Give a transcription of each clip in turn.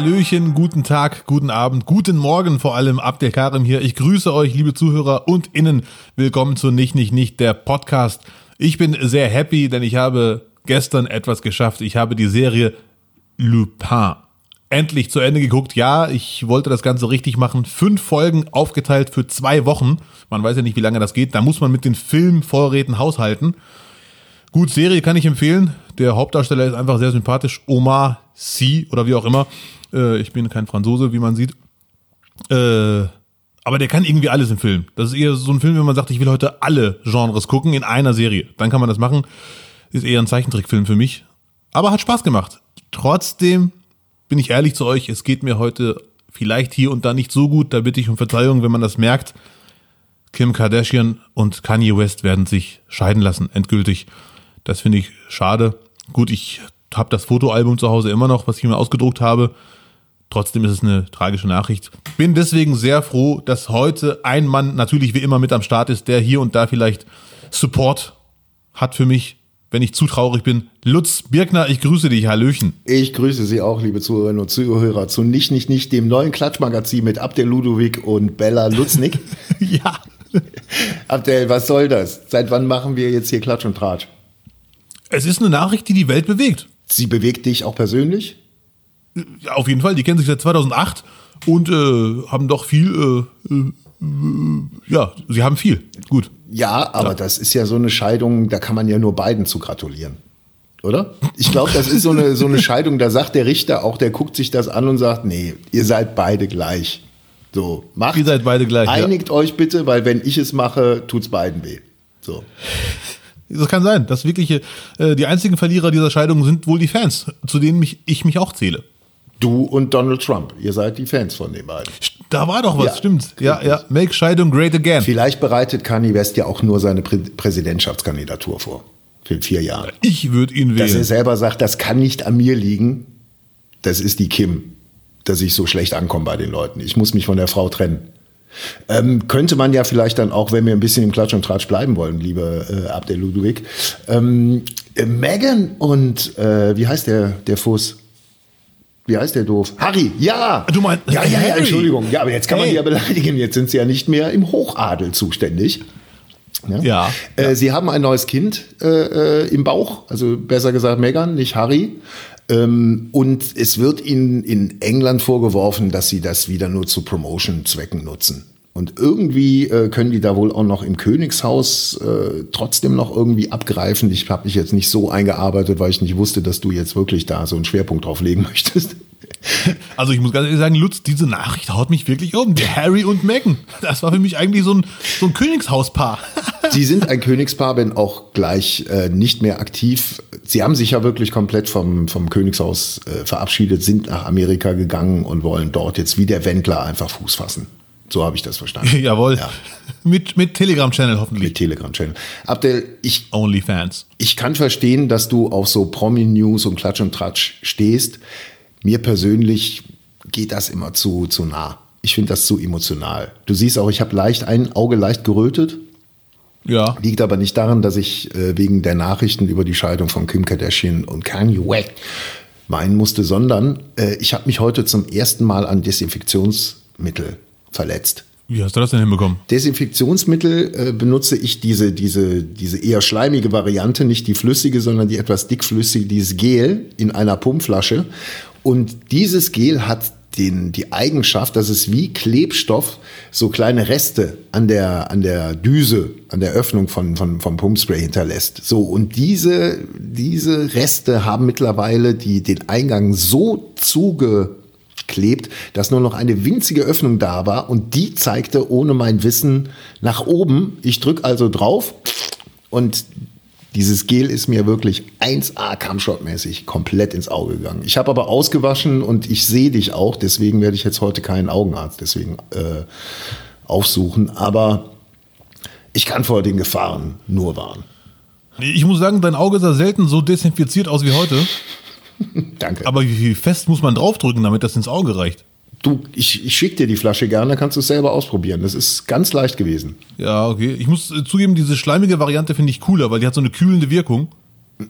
Hallöchen, guten Tag, guten Abend, guten Morgen vor allem, Abdel Karim hier. Ich grüße euch, liebe Zuhörer und Innen. Willkommen zu Nicht, Nicht, Nicht, der Podcast. Ich bin sehr happy, denn ich habe gestern etwas geschafft. Ich habe die Serie Lupin endlich zu Ende geguckt. Ja, ich wollte das Ganze richtig machen. Fünf Folgen aufgeteilt für zwei Wochen. Man weiß ja nicht, wie lange das geht. Da muss man mit den Filmvorräten haushalten. Gut, Serie kann ich empfehlen. Der Hauptdarsteller ist einfach sehr sympathisch. Omar Sy oder wie auch immer. Äh, ich bin kein Franzose, wie man sieht. Äh, aber der kann irgendwie alles im Film. Das ist eher so ein Film, wenn man sagt, ich will heute alle Genres gucken in einer Serie. Dann kann man das machen. Ist eher ein Zeichentrickfilm für mich. Aber hat Spaß gemacht. Trotzdem bin ich ehrlich zu euch, es geht mir heute vielleicht hier und da nicht so gut. Da bitte ich um Verzeihung, wenn man das merkt. Kim Kardashian und Kanye West werden sich scheiden lassen, endgültig. Das finde ich schade. Gut, ich habe das Fotoalbum zu Hause immer noch, was ich mir ausgedruckt habe. Trotzdem ist es eine tragische Nachricht. Bin deswegen sehr froh, dass heute ein Mann natürlich wie immer mit am Start ist, der hier und da vielleicht Support hat für mich wenn ich zu traurig bin. Lutz Birkner, ich grüße dich, Hallöchen. Ich grüße Sie auch, liebe Zuhörerinnen und Zuhörer, zu Nicht, Nicht, Nicht, dem neuen Klatschmagazin mit Abdel Ludowig und Bella Lutznik. ja. Abdel, was soll das? Seit wann machen wir jetzt hier Klatsch und Tratsch? Es ist eine Nachricht, die die Welt bewegt. Sie bewegt dich auch persönlich? Ja, auf jeden Fall. Die kennen sich seit 2008 und äh, haben doch viel, äh, äh, ja, sie haben viel. Gut. Ja, aber ja. das ist ja so eine Scheidung, da kann man ja nur beiden zu gratulieren. Oder? Ich glaube, das ist so eine, so eine Scheidung, da sagt der Richter auch, der guckt sich das an und sagt, nee, ihr seid beide gleich. So, macht. Ihr seid beide gleich. Einigt ja. euch bitte, weil wenn ich es mache, tut's beiden weh. So. Das kann sein. Das wirkliche, äh, die einzigen Verlierer dieser Scheidung sind wohl die Fans, zu denen mich, ich mich auch zähle. Du und Donald Trump, ihr seid die Fans von den beiden. Da war doch was, ja, stimmt. Ja, ja. Make Scheidung great again. Vielleicht bereitet Kanye West ja auch nur seine Prä Präsidentschaftskandidatur vor. Für vier Jahre. Ich würde ihn wählen. Dass er selber sagt, das kann nicht an mir liegen. Das ist die Kim, dass ich so schlecht ankomme bei den Leuten. Ich muss mich von der Frau trennen. Ähm, könnte man ja vielleicht dann auch, wenn wir ein bisschen im Klatsch und Tratsch bleiben wollen, liebe äh, Abdel Ludwig, ähm, äh, Megan und äh, wie heißt der, der Fuß? Wie heißt der doof? Harry, ja! Du meinst, ja, ja, ja, Entschuldigung. Ja, aber jetzt kann man hey. die ja beleidigen. Jetzt sind sie ja nicht mehr im Hochadel zuständig. Ja. ja. Äh, sie haben ein neues Kind äh, äh, im Bauch, also besser gesagt Megan, nicht Harry. Ähm, und es wird ihnen in England vorgeworfen, dass sie das wieder nur zu Promotion-Zwecken nutzen. Und irgendwie äh, können die da wohl auch noch im Königshaus äh, trotzdem noch irgendwie abgreifen. Ich habe mich jetzt nicht so eingearbeitet, weil ich nicht wusste, dass du jetzt wirklich da so einen Schwerpunkt drauf legen möchtest. Also ich muss ganz ehrlich sagen, Lutz, diese Nachricht haut mich wirklich um. Der Harry und Meghan. Das war für mich eigentlich so ein, so ein Königshauspaar. Sie sind ein Königspaar, wenn auch gleich äh, nicht mehr aktiv. Sie haben sich ja wirklich komplett vom, vom Königshaus äh, verabschiedet, sind nach Amerika gegangen und wollen dort jetzt wie der Wendler einfach Fuß fassen. So habe ich das verstanden. Jawohl. Ja. Mit, mit Telegram-Channel hoffentlich. Mit Telegram-Channel. Abdel, ich. Onlyfans. Ich kann verstehen, dass du auf so Promi-News und Klatsch und Tratsch stehst. Mir persönlich geht das immer zu, zu nah. Ich finde das zu emotional. Du siehst auch, ich habe leicht ein Auge leicht gerötet. Ja. Liegt aber nicht daran, dass ich äh, wegen der Nachrichten über die Scheidung von Kim Kardashian und Kanye West weinen musste, sondern äh, ich habe mich heute zum ersten Mal an Desinfektionsmittel verletzt. Wie hast du das denn hinbekommen? Desinfektionsmittel äh, benutze ich diese, diese, diese eher schleimige Variante, nicht die flüssige, sondern die etwas dickflüssige, dieses Gel in einer Pumpflasche. Und dieses Gel hat den, die Eigenschaft, dass es wie Klebstoff so kleine Reste an der, an der Düse, an der Öffnung von, von, vom Pumpspray hinterlässt. So, und diese, diese Reste haben mittlerweile die, den Eingang so zuge klebt, dass nur noch eine winzige Öffnung da war und die zeigte ohne mein Wissen nach oben. Ich drücke also drauf und dieses Gel ist mir wirklich 1A Camshot-mäßig komplett ins Auge gegangen. Ich habe aber ausgewaschen und ich sehe dich auch, deswegen werde ich jetzt heute keinen Augenarzt deswegen äh, aufsuchen. Aber ich kann vor den Gefahren nur warnen. Ich muss sagen, dein Auge sah selten so desinfiziert aus wie heute. Danke. Aber wie fest muss man draufdrücken, damit das ins Auge reicht? Du, ich, ich schicke dir die Flasche gerne, dann kannst du es selber ausprobieren. Das ist ganz leicht gewesen. Ja, okay. Ich muss äh, zugeben, diese schleimige Variante finde ich cooler, weil die hat so eine kühlende Wirkung.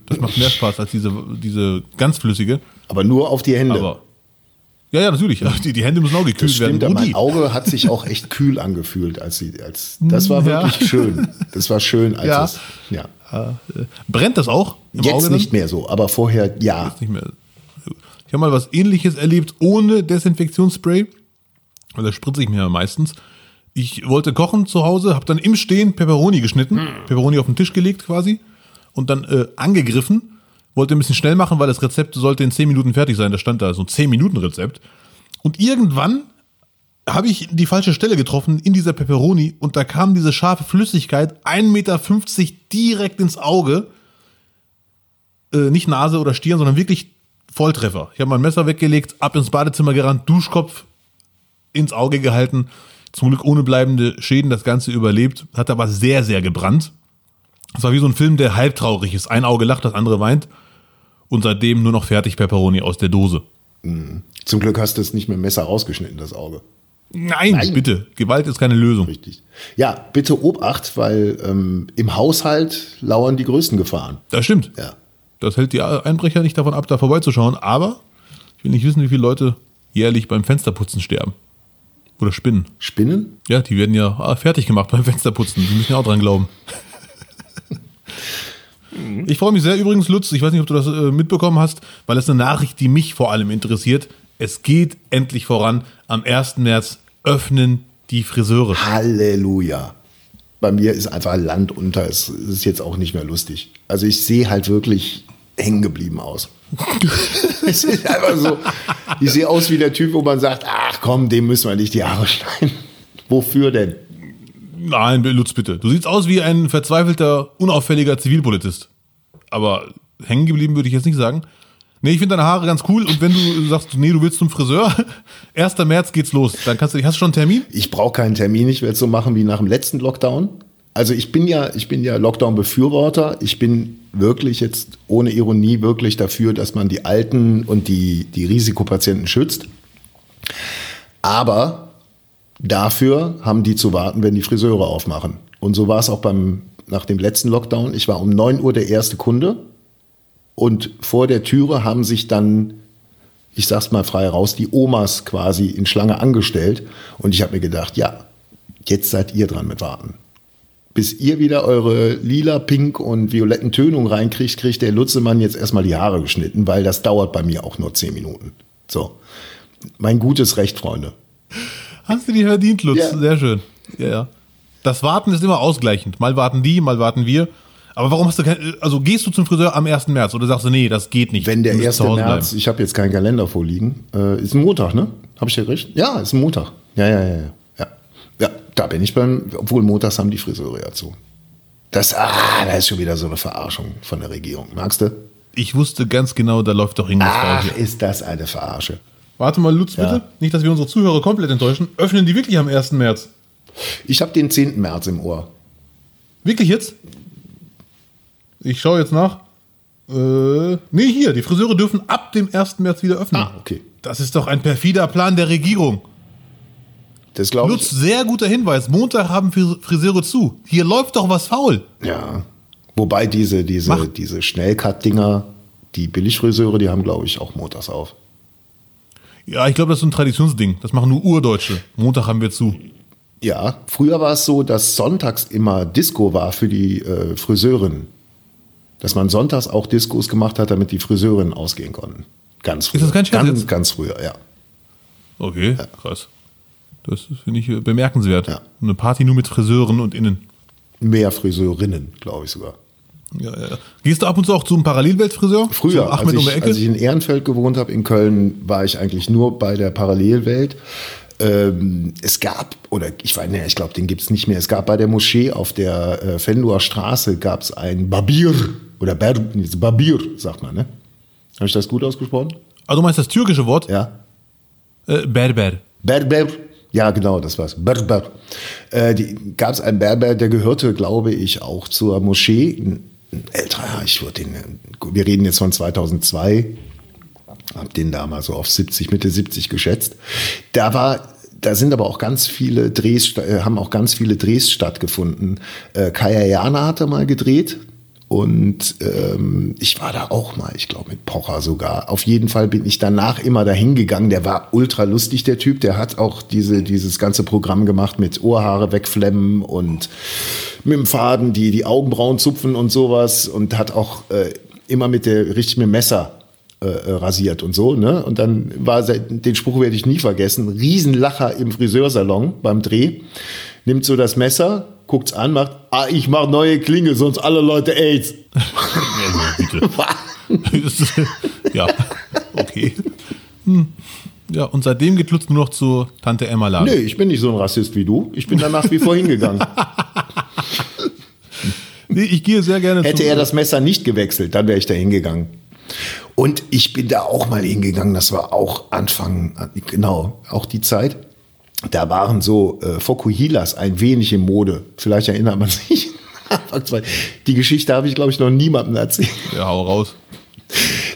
Das macht mehr Spaß als diese, diese ganz flüssige. Aber nur auf die Hände. Aber Ja, ja, natürlich. Die, die Hände müssen auch gekühlt Das stimmt, werden. mein Auge hat sich auch echt kühl angefühlt, als sie, als, das war Ja. wirklich schön. Das war schön, als Ja. es, ja. Äh, Brennt das auch? Im Jetzt nicht mehr so, aber vorher ja. nicht mehr. Ich habe mal was ähnliches erlebt ohne Desinfektionsspray. Weil das spritze ich mir ja meistens. Ich wollte kochen zu Hause, habe dann im Stehen Peperoni geschnitten, Peperoni auf den Tisch gelegt quasi und dann äh, angegriffen. Wollte ein bisschen schnell machen, weil das Rezept sollte in 10 Minuten fertig sein. Da stand da so ein 10-Minuten-Rezept. Und irgendwann habe ich die falsche Stelle getroffen in dieser Peperoni und da kam diese scharfe Flüssigkeit 1,50 Meter direkt ins Auge äh, nicht Nase oder Stirn, sondern wirklich Volltreffer. Ich habe mein Messer weggelegt, ab ins Badezimmer gerannt, Duschkopf ins Auge gehalten. Zum Glück ohne bleibende Schäden das Ganze überlebt, hat aber sehr, sehr gebrannt. Es war wie so ein Film, der halbtraurig ist. Ein Auge lacht, das andere weint. Und seitdem nur noch fertig Peperoni aus der Dose. Zum Glück hast du es nicht mit dem Messer rausgeschnitten, das Auge. Nein, Nein. bitte. Gewalt ist keine Lösung. Richtig. Ja, bitte Obacht, weil ähm, im Haushalt lauern die größten Gefahren. Das stimmt. Ja. Das hält die Einbrecher nicht davon ab, da vorbeizuschauen. Aber ich will nicht wissen, wie viele Leute jährlich beim Fensterputzen sterben. Oder Spinnen. Spinnen? Ja, die werden ja ah, fertig gemacht beim Fensterputzen. Die müssen ja auch dran glauben. Ich freue mich sehr übrigens, Lutz, ich weiß nicht, ob du das äh, mitbekommen hast, weil es eine Nachricht, die mich vor allem interessiert. Es geht endlich voran. Am 1. März öffnen die Friseure. Halleluja. Bei mir ist einfach Land unter. Es ist jetzt auch nicht mehr lustig. Also ich sehe halt wirklich hängen geblieben aus. es ist einfach so. Ich sehe aus wie der Typ, wo man sagt, ach komm, dem müssen wir nicht die Haare schneiden. Wofür denn? Nein, Lutz, bitte. Du siehst aus wie ein verzweifelter, unauffälliger Zivilpolitist. Aber hängen geblieben würde ich jetzt nicht sagen. Nee, ich finde deine Haare ganz cool und wenn du sagst, nee, du willst zum Friseur, 1. März geht's los. Dann kannst du, hast du schon einen Termin? Ich brauche keinen Termin. Ich werde es so machen wie nach dem letzten Lockdown. Also ich bin ja, ich bin ja Lockdown-Befürworter. Ich bin wirklich jetzt ohne Ironie wirklich dafür, dass man die Alten und die, die Risikopatienten schützt. Aber dafür haben die zu warten, wenn die Friseure aufmachen. Und so war es auch beim, nach dem letzten Lockdown. Ich war um 9 Uhr der erste Kunde. Und vor der Türe haben sich dann, ich sag's mal frei raus, die Omas quasi in Schlange angestellt. Und ich habe mir gedacht, ja, jetzt seid ihr dran mit Warten. Bis ihr wieder eure lila, pink und violetten Tönungen reinkriegt, kriegt der Lutzemann jetzt erstmal die Haare geschnitten, weil das dauert bei mir auch nur 10 Minuten. So. Mein gutes Recht, Freunde. Hast du dir verdient, Lutz. Ja. Sehr schön. Ja, ja. Das Warten ist immer ausgleichend. Mal warten die, mal warten wir. Aber warum hast du kein, also gehst du zum Friseur am 1. März oder sagst du, nee, das geht nicht. Wenn der Du musst 1. zu Hause März, ich habe jetzt keinen Kalender vorliegen, äh, ist ein Montag, ne? Habe ich ja recht? Ja, ist ein Montag. Ja, ja, ja, ja. Ja, ja da bin ich beim, obwohl montags haben die Friseure ja zu. Das, ah, da ist schon wieder so eine Verarschung von der Regierung. Magst du? Ich wusste ganz genau, da läuft doch irgendwas Ach, falsch. ist das eine Verarsche. Warte mal, Lutz, Ja. bitte. Nicht, dass wir unsere Zuhörer komplett enttäuschen. Öffnen die wirklich am 1. März? Ich habe den 10. März im Ohr. Wirklich jetzt? Ich schaue jetzt nach. Äh, nee, hier, die Friseure dürfen ab dem 1. März wieder öffnen. Ah, okay. Das ist doch ein perfider Plan der Regierung. Das glaube Lutz, ich. sehr guter Hinweis. Montag haben Fris- Friseure zu. Hier läuft doch was faul. Ja. Wobei diese, diese, Mach. diese Schnellcut-Dinger, die Billigfriseure, die haben, glaube ich, auch montags auf. Ja, ich glaube, das ist so ein Traditionsding. Das machen nur Urdeutsche. Montag haben wir zu. Ja, früher war es so, dass sonntags immer Disco war für die äh, Friseurinnen. Dass man sonntags auch Diskos gemacht hat, damit die Friseurinnen ausgehen konnten. Ganz früher. das kein Scherz Ganz, jetzt? ganz früher, ja. Okay, krass. Das finde ich äh, bemerkenswert. Ja. Eine Party nur mit Friseuren und Innen. Mehr Friseurinnen, glaube ich sogar. Ja, ja. Gehst du ab und zu auch zum Parallelweltfriseur? Früher, als um ich, Ecke? als ich in Ehrenfeld gewohnt habe, in Köln, war ich eigentlich nur bei der Parallelwelt. Ähm, es gab, oder ich weiß nicht, ich glaube, den gibt es nicht mehr. Es gab bei der Moschee auf der äh, Fendoer Straße gab es ein Babir oder Ber, Babir, sagt man, ne? Habe ich das gut ausgesprochen? also du meinst das türkische Wort? Ja. Äh, Berber. Berber. Ja, genau, das war's. Berber. Äh, gab es einen Berber, der gehörte, glaube ich, auch zur Moschee. Ein, älterer, ja, ich würde den, wir reden jetzt von 2002, hab den da mal so auf 70, Mitte 70 geschätzt. Da war, da sind aber auch ganz viele Drehs, äh, haben auch ganz viele Drehs stattgefunden. Äh, Kaya Jana hat er mal gedreht Und ähm, ich war da auch mal, ich glaube mit Pocher sogar. Auf jeden Fall bin ich danach immer dahin gegangen. Der war ultra lustig, der Typ. Der hat auch diese, dieses ganze Programm gemacht mit Ohrhaare wegflemmen und mit dem Faden die, die Augenbrauen zupfen und sowas. Und hat auch äh, immer mit der richtig mit dem Messer äh, rasiert und so. Ne? Und dann war den Spruch werde ich nie vergessen. Riesenlacher im Friseursalon beim Dreh. Nimmt so das Messer, guckt's an, macht, ah, ich mach neue Klinge, sonst alle Leute AIDS. Ja, okay. Hm. Ja, und seitdem geht Lutz nur noch zu Tante Emma Laden. Nee, ich bin nicht so ein Rassist wie du. Ich bin danach wie vor hingegangen. nee, ich gehe sehr gerne Hätte er das Messer nicht gewechselt, dann wäre ich da hingegangen. Und ich bin da auch mal hingegangen, das war auch Anfang, genau, auch die Zeit da waren so äh, Fokuhilas ein wenig in Mode. Vielleicht erinnert man sich. Die Geschichte habe ich, glaube ich, noch niemandem erzählt. Ja, hau raus.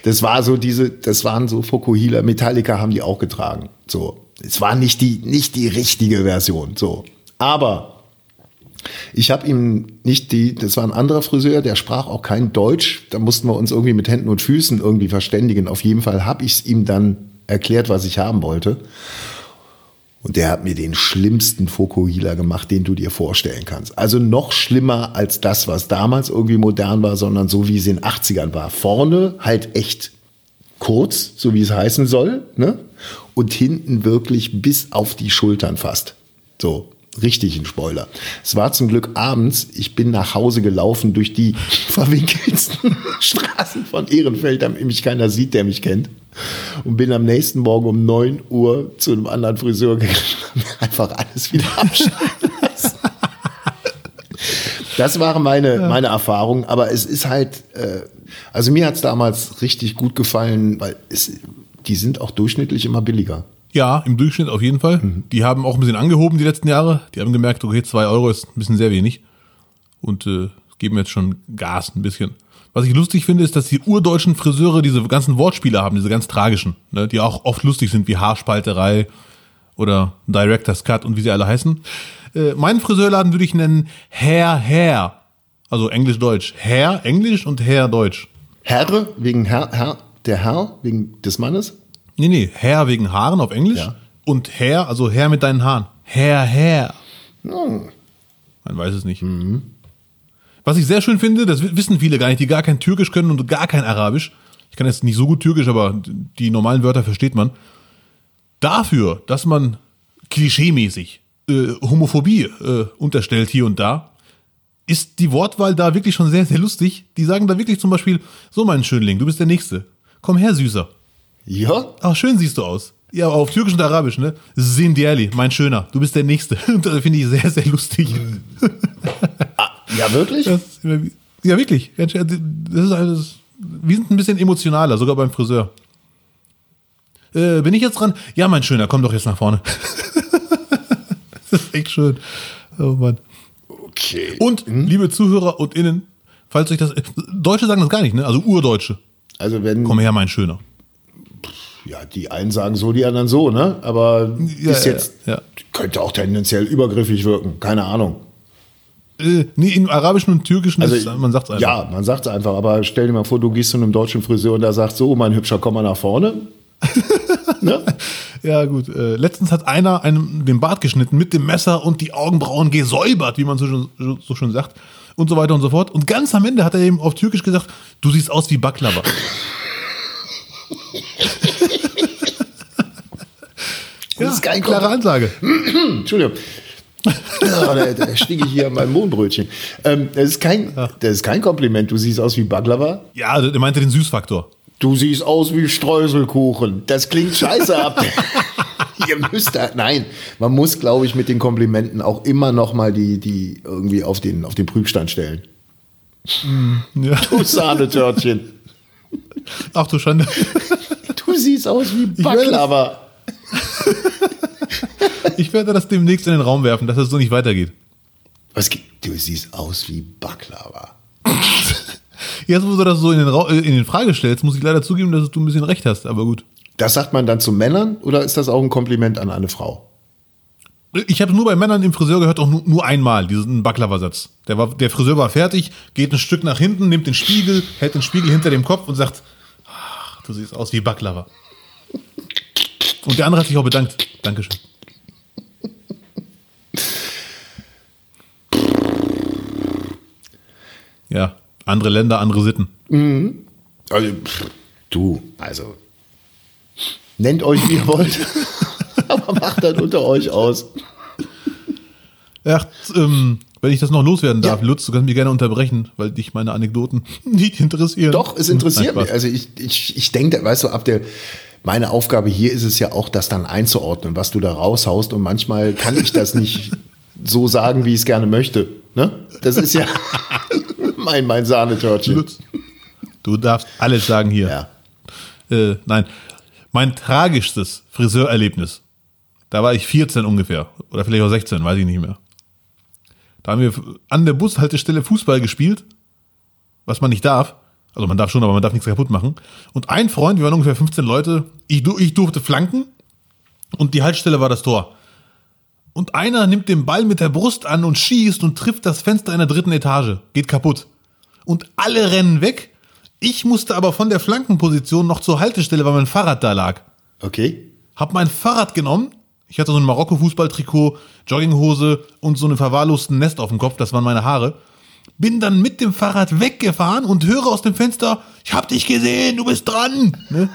Das war so diese, das waren so Fokuhila. Metallica haben die auch getragen. So. Es war nicht die, nicht die richtige Version. So. Aber ich habe ihm nicht die, das war ein anderer Friseur, der sprach auch kein Deutsch. Da mussten wir uns irgendwie mit Händen und Füßen irgendwie verständigen. Auf jeden Fall habe ich es ihm dann erklärt, was ich haben wollte. Und der hat mir den schlimmsten Fokuhila gemacht, den du dir vorstellen kannst. Also noch schlimmer als das, was damals irgendwie modern war, sondern so wie es in den 80ern war. Vorne halt echt kurz, so wie es heißen soll, ne? Und hinten wirklich bis auf die Schultern fast. So, richtig ein Spoiler. Es war zum Glück abends, ich bin nach Hause gelaufen durch die verwinkelsten Straßen von Ehrenfeld, damit mich keiner sieht, der mich kennt und bin am nächsten Morgen um 9 Uhr zu einem anderen Friseur gegangen und einfach alles wieder abschneiden lassen. Das waren meine, ja. meine Erfahrungen, aber es ist halt, äh, also mir hat es damals richtig gut gefallen, weil es, die sind auch durchschnittlich immer billiger. Ja, im Durchschnitt auf jeden Fall. Mhm. Die haben auch ein bisschen angehoben die letzten Jahre. Die haben gemerkt, okay, 2 Euro ist ein bisschen sehr wenig. Und äh, geben jetzt schon Gas ein bisschen. Was ich lustig finde, ist, dass die urdeutschen Friseure diese ganzen Wortspiele haben, diese ganz tragischen, ne, die auch oft lustig sind, wie Haarspalterei oder Director's Cut und wie sie alle heißen. Äh, meinen Friseurladen würde ich nennen Herr Herr. Also Englisch-Deutsch. Herr Englisch und Herr Deutsch. Herr wegen Herr, Herr, der Herr wegen des Mannes? Nee, nee, Herr wegen Haaren auf Englisch ja. und Herr, also Herr mit deinen Haaren. Herr Herr. Hm. Man weiß es nicht. Mhm. Was ich sehr schön finde, das wissen viele gar nicht, die gar kein Türkisch können und gar kein Arabisch. Ich kann jetzt nicht so gut Türkisch, aber die normalen Wörter versteht man. Dafür, dass man klischeemäßig äh, Homophobie äh, unterstellt hier und da, ist die Wortwahl da wirklich schon sehr, sehr lustig. Die sagen da wirklich zum Beispiel, so mein Schönling, du bist der Nächste. Komm her, Süßer. Ja? Ach, schön siehst du aus. Ja, auf Türkisch und Arabisch, ne? Sindiali, mein Schöner, du bist der Nächste. Und das finde ich sehr, sehr lustig. ja, wirklich? Das, ja, wirklich. Das ist alles. Wir sind ein bisschen emotionaler, sogar beim Friseur. Äh, bin ich jetzt dran? Ja, mein Schöner, komm doch jetzt nach vorne. das ist echt schön. Oh Mann. Okay. Und, hm? liebe Zuhörer und Innen, falls euch das. Deutsche sagen das gar nicht, ne? Also Urdeutsche. Also wenn. Komm her, mein Schöner. Ja, die einen sagen so, die anderen so, ne? Aber ja, ist jetzt. Ja, ja. Könnte auch tendenziell übergriffig wirken. Keine Ahnung. Äh, nee, im Arabischen und Türkischen, also, ist, man sagt es einfach. Ja, man sagt es einfach, aber stell dir mal vor, du gehst zu einem deutschen Friseur und der sagt so, mein Hübscher, komm mal nach vorne. ne? Ja, gut. Äh, letztens hat einer einem den Bart geschnitten mit dem Messer und die Augenbrauen gesäubert, wie man so, so schön sagt. Und so weiter und so fort. Und ganz am Ende hat er eben auf Türkisch gesagt, du siehst aus wie Baklava. das ja, ist keine klare Ansage. Entschuldigung ja, da, da stiege ich hier an meinem Mohnbrötchen. Ähm, das, ist kein, das ist kein Kompliment. Du siehst aus wie Baklava. Ja, der meinte den Süßfaktor. Du siehst aus wie Streuselkuchen. Das klingt scheiße ab. Ihr müsst da, nein, man muss, glaube ich, mit den Komplimenten auch immer noch mal die, die irgendwie auf den, auf den Prüfstand stellen. Mm, ja. Du Sahnetörtchen. Ach du Schande. Du siehst aus wie Baklava. Ich werde das demnächst in den Raum werfen, dass es so nicht weitergeht. Was Du siehst aus wie Baklava. Jetzt, wo du das so in den, Ra äh, in den Frage stellst, muss ich leider zugeben, dass du ein bisschen recht hast, aber gut. Das sagt man dann zu Männern oder ist das auch ein Kompliment an eine Frau? Ich habe nur bei Männern im Friseur gehört, auch nur, nur einmal, diesen Baklava-Satz. Der, war, der Friseur war fertig, geht ein Stück nach hinten, nimmt den Spiegel, hält den Spiegel hinter dem Kopf und sagt, ach, du siehst aus wie Baklava. Und der andere hat sich auch bedankt. Dankeschön. Ja, andere Länder, andere Sitten. Also, pff, du, also, nennt euch wie ihr wollt, aber macht dann unter euch aus. Ja, ähm, wenn ich das noch loswerden darf, Ja. Lutz, du kannst mich gerne unterbrechen, weil dich meine Anekdoten nicht interessieren. Doch, es interessiert Nein, mich. Also ich, ich, ich denke, weißt du, ab der, meine Aufgabe hier ist es ja auch, das dann einzuordnen, was du da raushaust. Und manchmal kann ich das nicht so sagen, wie ich es gerne möchte. Ne? Das ist ja mein, mein Sahnetörtchen. Du darfst alles sagen hier. Ja. Äh, nein, mein tragischstes Friseurerlebnis, da war ich 14 ungefähr oder vielleicht auch 16, weiß ich nicht mehr. Da haben wir an der Bushaltestelle Fußball gespielt, was man nicht darf. Also man darf schon, aber man darf nichts kaputt machen. Und ein Freund, wir waren ungefähr 15 Leute, ich, ich durfte flanken und die Haltestelle war das Tor. Und einer nimmt den Ball mit der Brust an und schießt und trifft das Fenster in der dritten Etage. Geht kaputt. Und alle rennen weg. Ich musste aber von der Flankenposition noch zur Haltestelle, weil mein Fahrrad da lag. Okay. Hab mein Fahrrad genommen. Ich hatte so ein Marokko-Fußballtrikot, Jogginghose und so einen verwahrlosten Nest auf dem Kopf. Das waren meine Haare. Bin dann mit dem Fahrrad weggefahren und höre aus dem Fenster, ich hab dich gesehen, du bist dran. Ne?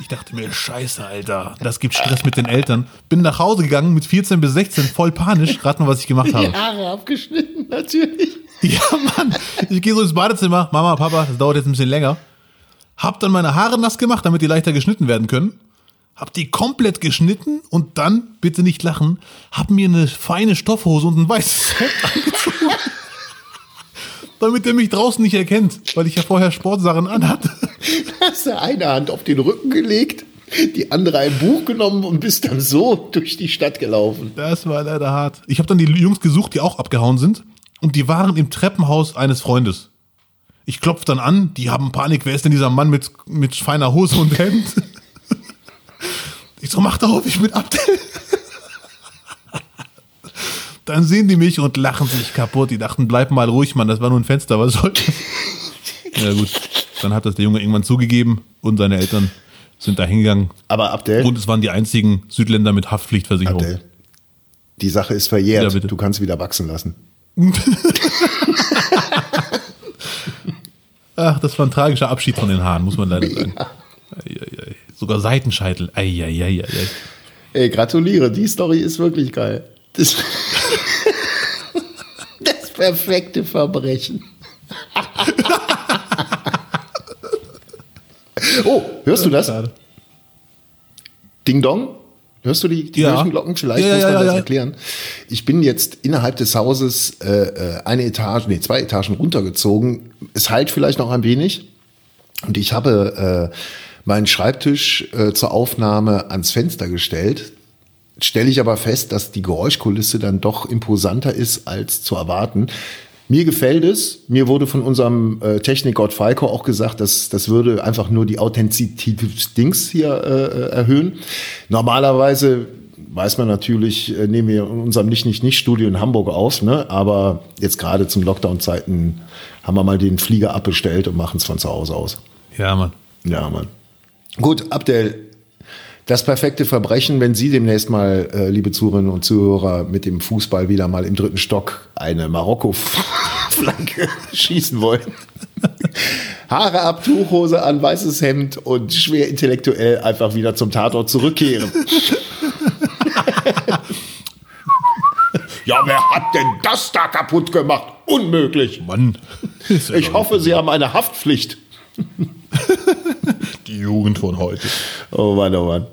Ich dachte mir, scheiße, Alter, das gibt Stress mit den Eltern. Bin nach Hause gegangen mit 14 bis 16, voll panisch. Rat mal, was ich gemacht habe. Haare abgeschnitten, natürlich. Ja, Mann. Ich gehe so ins Badezimmer. Mama, Papa, das dauert jetzt ein bisschen länger. Hab dann meine Haare nass gemacht, damit die leichter geschnitten werden können. Hab die komplett geschnitten und dann, bitte nicht lachen, hab mir eine feine Stoffhose und ein weißes Hemd angezogen. damit er mich draußen nicht erkennt, weil ich ja vorher Sportsachen anhatte. Hast du eine Hand auf den Rücken gelegt, die andere ein Buch genommen und bist dann so durch die Stadt gelaufen. Das war leider hart. Ich habe dann die Jungs gesucht, die auch abgehauen sind. Und die waren im Treppenhaus eines Freundes. Ich klopfe dann an, die haben Panik, wer ist denn dieser Mann mit, mit feiner Hose und Hemd? Ich so, mach doch auf, ich bin Abdel. Dann sehen die mich und lachen sich kaputt. Die dachten, bleib mal ruhig, Mann, das war nur ein Fenster, was soll das? Ja gut, dann hat das der Junge irgendwann zugegeben und seine Eltern sind da hingegangen. Aber Abdel, Und es waren die einzigen Südländer mit Haftpflichtversicherung. Abdel, die Sache ist verjährt. Ja, du kannst wieder wachsen lassen. Ach, das war ein tragischer Abschied von den Haaren, muss man leider sagen. Ei, ei, ei. Sogar Seitenscheitel. Ei, ei, ei, ei, ei. Ey, gratuliere, die Story ist wirklich geil. Das, das perfekte Verbrechen. oh, hörst du das? Ding Dong? Hörst du die, die Ja. Kirchenglocken? Vielleicht Ja, muss man ja, das erklären. Ich bin jetzt innerhalb des Hauses äh, äh, eine Etage, nee, zwei Etagen runtergezogen. Es halt vielleicht noch ein wenig. Und ich habe äh, meinen Schreibtisch äh, zur Aufnahme ans Fenster gestellt. Stelle ich aber fest, dass die Geräuschkulisse dann doch imposanter ist als zu erwarten. Mir gefällt es. Mir wurde von unserem äh, Technikgott Falco auch gesagt, dass das würde einfach nur die Authentizität des Dings hier äh, erhöhen. Normalerweise weiß man natürlich, äh, nehmen wir in unserem Nicht-Nicht-Nicht-Studio in Hamburg auf, ne? aber jetzt gerade zum Lockdown-Zeiten haben wir mal den Flieger abbestellt und machen es von zu Hause aus. Ja, Mann. Ja, Mann. Gut, Abdel, das perfekte Verbrechen, wenn Sie demnächst mal, äh, liebe Zuhörerinnen und Zuhörer, mit dem Fußball wieder mal im dritten Stock eine Marokko-Flanke schießen wollen. Haare ab, Tuchhose an, weißes Hemd und schwer intellektuell einfach wieder zum Tatort zurückkehren. ja, wer hat denn das da kaputt gemacht? Unmöglich. Mann. Ich hoffe, Sie haben eine Haftpflicht. Die Jugend von heute. Oh Mann, oh Mann.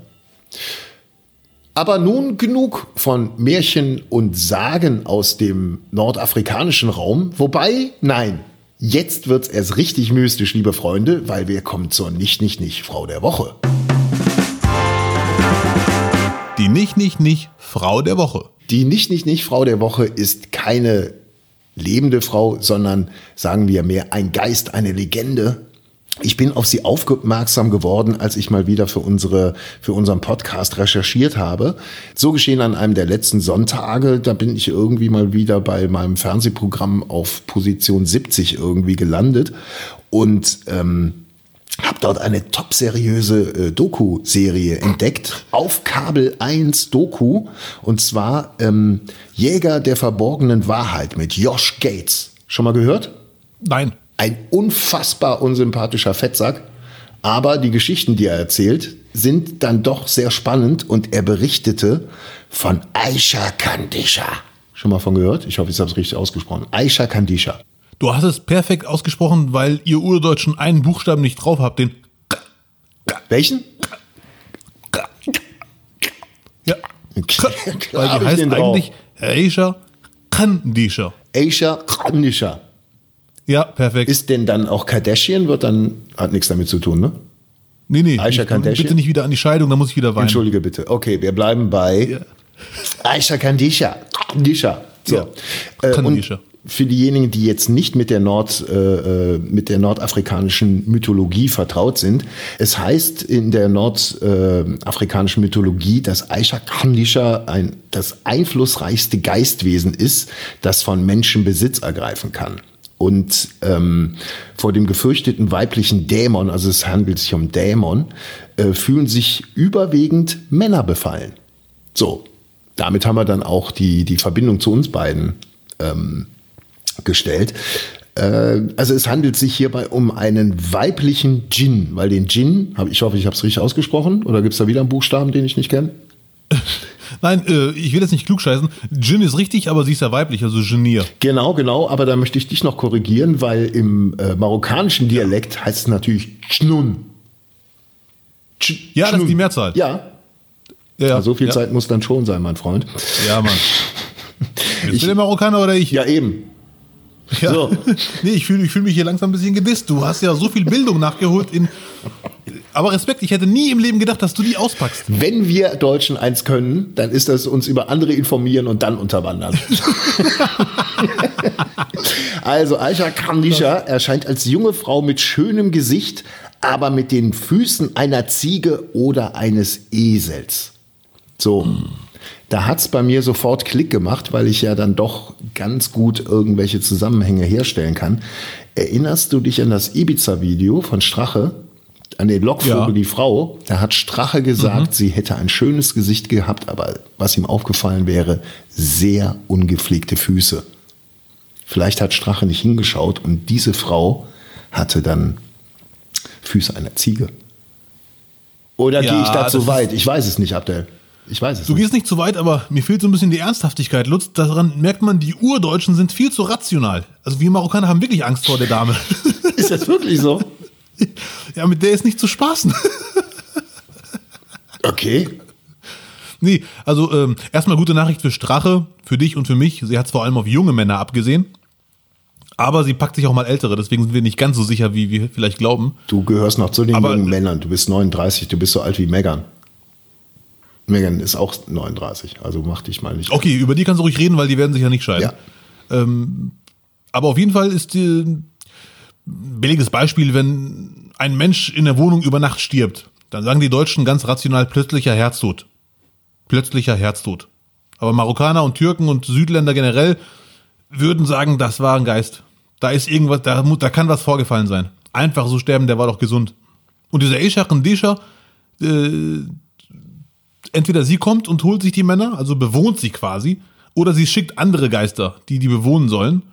Aber nun genug von Märchen und Sagen aus dem nordafrikanischen Raum. Wobei, nein, jetzt wird's erst richtig mystisch, liebe Freunde, weil wir kommen zur Nicht-Nicht-Nicht-Frau der Woche. Die nicht, nicht, nicht Frau der Woche. Die Nicht-Nicht-Nicht-Frau der Woche ist keine lebende Frau, sondern sagen wir mehr ein Geist, eine Legende. Ich bin auf sie aufmerksam geworden, als ich mal wieder für unsere, für unseren Podcast recherchiert habe. So geschehen an einem der letzten Sonntage. Da bin ich irgendwie mal wieder bei meinem Fernsehprogramm auf Position 70 irgendwie gelandet und ähm, habe dort eine top seriöse äh, Doku-Serie entdeckt auf Kabel 1 Doku und zwar ähm, Jäger der verborgenen Wahrheit mit Josh Gates. Schon mal gehört? Nein. Ein unfassbar unsympathischer Fettsack, aber die Geschichten, die er erzählt, sind dann doch sehr spannend und er berichtete von Aisha Kandisha. Schon mal von gehört? Ich hoffe, ich habe es richtig ausgesprochen. Aisha Kandisha. Du hast es perfekt ausgesprochen, weil ihr Urdeutschen einen Buchstaben nicht drauf habt, den. Welchen? Ja. Klar Weil die ich heißt eigentlich Aisha Kandisha. Aisha Kandisha. Ja, perfekt. Ist denn dann auch Kardashian? Wird dann, hat nichts damit zu tun, ne? nee, nee. Aisha Kardashian? Bitte nicht wieder an die Scheidung, da muss ich wieder weinen. Entschuldige bitte. Okay, wir bleiben bei Ja. Aisha Kandisha. Kandisha. So. Ja. Äh, Kandisha. für diejenigen, die jetzt nicht mit der Nord, äh, äh, mit der nordafrikanischen Mythologie vertraut sind, es heißt in der nordafrikanischen Mythologie, dass Aisha Kandisha ein, das einflussreichste Geistwesen ist, das von Menschen Besitz ergreifen kann. Und ähm, vor dem gefürchteten weiblichen Dämon, also es handelt sich um Dämon, äh, fühlen sich überwiegend Männer befallen. So, damit haben wir dann auch die, die Verbindung zu uns beiden ähm, gestellt. Äh, also es handelt sich hierbei um einen weiblichen Djinn, weil den Djinn, ich hoffe, ich habe es richtig ausgesprochen, oder gibt es da wieder einen Buchstaben, den ich nicht kenne? Nein, äh, ich will jetzt nicht klugscheißen. Jin ist richtig, aber sie ist ja weiblich, also Genier. Genau, genau, aber da möchte ich dich noch korrigieren, weil im äh, marokkanischen Dialekt heißt es natürlich Chnun. Ch Ja, das ist Chnun. die Mehrzahl. Ja, Ja, ja, so viel ja. Zeit muss dann schon sein, mein Freund. Ja, Mann. Bist du der Marokkaner oder ich? Ja, eben. Ja. So. Nee, ich fühle ich fühl mich hier langsam ein bisschen gedisst. Du hast ja so viel Bildung nachgeholt in. Aber Respekt, ich hätte nie im Leben gedacht, dass du die auspackst. Wenn wir Deutschen eins können, dann ist das uns über andere informieren und dann unterwandern. also Aisha Kandisha erscheint als junge Frau mit schönem Gesicht, aber mit den Füßen einer Ziege oder eines Esels. So, da hat's bei mir sofort Klick gemacht, weil ich ja dann doch ganz gut irgendwelche Zusammenhänge herstellen kann. Erinnerst du dich an das Ibiza-Video von Strache? An den Lockvogel, Ja. die Frau, da hat Strache gesagt, sie hätte ein schönes Gesicht gehabt, aber was ihm aufgefallen wäre, sehr ungepflegte Füße. Vielleicht hat Strache nicht hingeschaut und diese Frau hatte dann Füße einer Ziege. Oder Ja, gehe ich da zu weit? Ich weiß es nicht, Abdel. Ich weiß es Du nicht. gehst nicht zu weit, aber mir fehlt so ein bisschen die Ernsthaftigkeit, Lutz. Daran merkt man, die Urdeutschen sind viel zu rational. Also wir Marokkaner haben wirklich Angst vor der Dame. Ist das wirklich so? ja, mit der ist nicht zu spaßen. Okay. Nee, also ähm, erstmal gute Nachricht für Strache, für dich und für mich. Sie hat es vor allem auf junge Männer abgesehen. Aber sie packt sich auch mal ältere, deswegen sind wir nicht ganz so sicher, wie wir vielleicht glauben. Du gehörst noch zu den Aber- jungen Männern. Du bist 39, du bist so alt wie Megan. Megan ist auch 39, also mach dich mal nicht. Okay, über die kannst du ruhig reden, weil die werden sich ja nicht scheiden. Ja. Aber auf jeden Fall ist ein billiges Beispiel, wenn ein Mensch in der Wohnung über Nacht stirbt, dann sagen die Deutschen ganz rational plötzlicher Herztod. Plötzlicher Herztod. Aber Marokkaner und Türken und Südländer generell würden sagen, das war ein Geist. Da ist irgendwas, da, da kann was vorgefallen sein. Einfach so sterben, der war doch gesund. Und dieser Eshach und Desha, äh, entweder sie kommt und holt sich die Männer, also bewohnt sie quasi, oder sie schickt andere Geister, die die bewohnen sollen.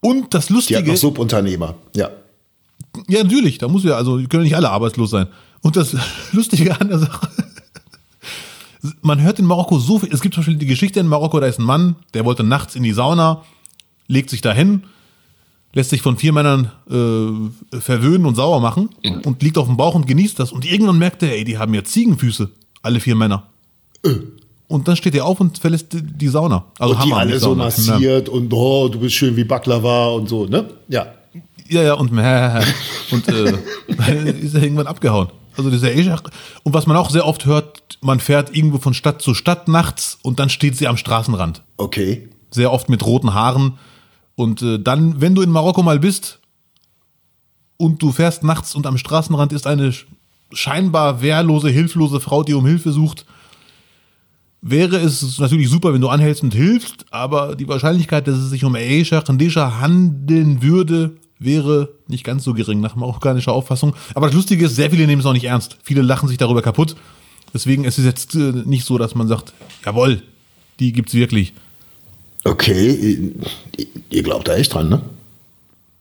Und das Die hat Lustige, noch Subunternehmer. Ja. ja natürlich, da muss ja, also die können nicht alle arbeitslos sein. Und das Lustige an der Sache, man hört in Marokko so viel, es gibt zum Beispiel die Geschichte in Marokko, da ist ein Mann, der wollte nachts in die Sauna, legt sich dahin, lässt sich von vier Männern äh, verwöhnen und sauer machen und liegt auf dem Bauch und genießt das. Und irgendwann merkt er, ey, die haben ja Ziegenfüße, alle vier Männer. Und dann steht er auf und verlässt die- die Sauna. Also Und die Hammer, alle nicht so massiert und oh, du bist schön wie Baklava und so, ne? Ja. Ja, ja, und und äh, dann ist er irgendwann abgehauen. Also dieser Eshach. Und was man auch sehr oft hört, man fährt irgendwo von Stadt zu Stadt nachts und dann steht sie am Straßenrand. Okay. Sehr oft mit roten Haaren. Und äh, dann, wenn du in Marokko mal bist, und du fährst nachts und am Straßenrand ist eine scheinbar wehrlose, hilflose Frau, die um Hilfe sucht, wäre es natürlich super, wenn du anhältst und hilfst, aber die Wahrscheinlichkeit, dass es sich um Aisha Khandisha handeln würde, wäre nicht ganz so gering nach marokkanischer Auffassung. Aber das Lustige ist, sehr viele nehmen es auch nicht ernst. Viele lachen sich darüber kaputt. Deswegen ist es jetzt äh, nicht so, dass man sagt, jawohl, die gibt's wirklich. Okay, ihr glaubt da echt dran, ne?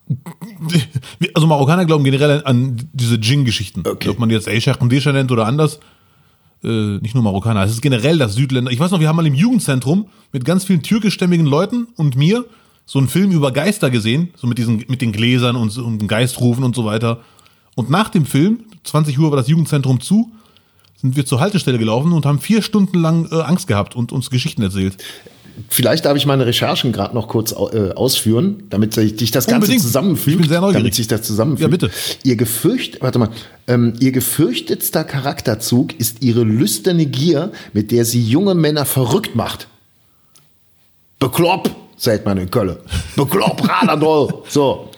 Also Marokkaner glauben generell an diese Djinn-Geschichten. Okay. Ob man jetzt Aishach und Desha nennt oder anders. Äh, nicht nur Marokkaner. Es ist generell das Südländer. Ich weiß noch, wir haben mal im Jugendzentrum mit ganz vielen türkischstämmigen Leuten und mir so einen Film über Geister gesehen, so mit diesen, mit den Gläsern und, und Geistrufen und so weiter. Und nach dem Film, 20 Uhr war das Jugendzentrum zu, sind wir zur Haltestelle gelaufen und haben vier Stunden lang äh, Angst gehabt und uns Geschichten erzählt. Vielleicht darf ich meine Recherchen gerade noch kurz äh, ausführen, damit sich das Ganze Unbedingt. zusammenfügt. Ich bin sehr neugierig. Damit sich das zusammenfügt. Ja, bitte. Ihr gefürcht, warte mal, ähm, ihr gefürchtetster Charakterzug ist ihre lüsterne Gier, mit der sie junge Männer verrückt macht. Beklopp, sagt man in Köln. Beklopp, Radadol. So.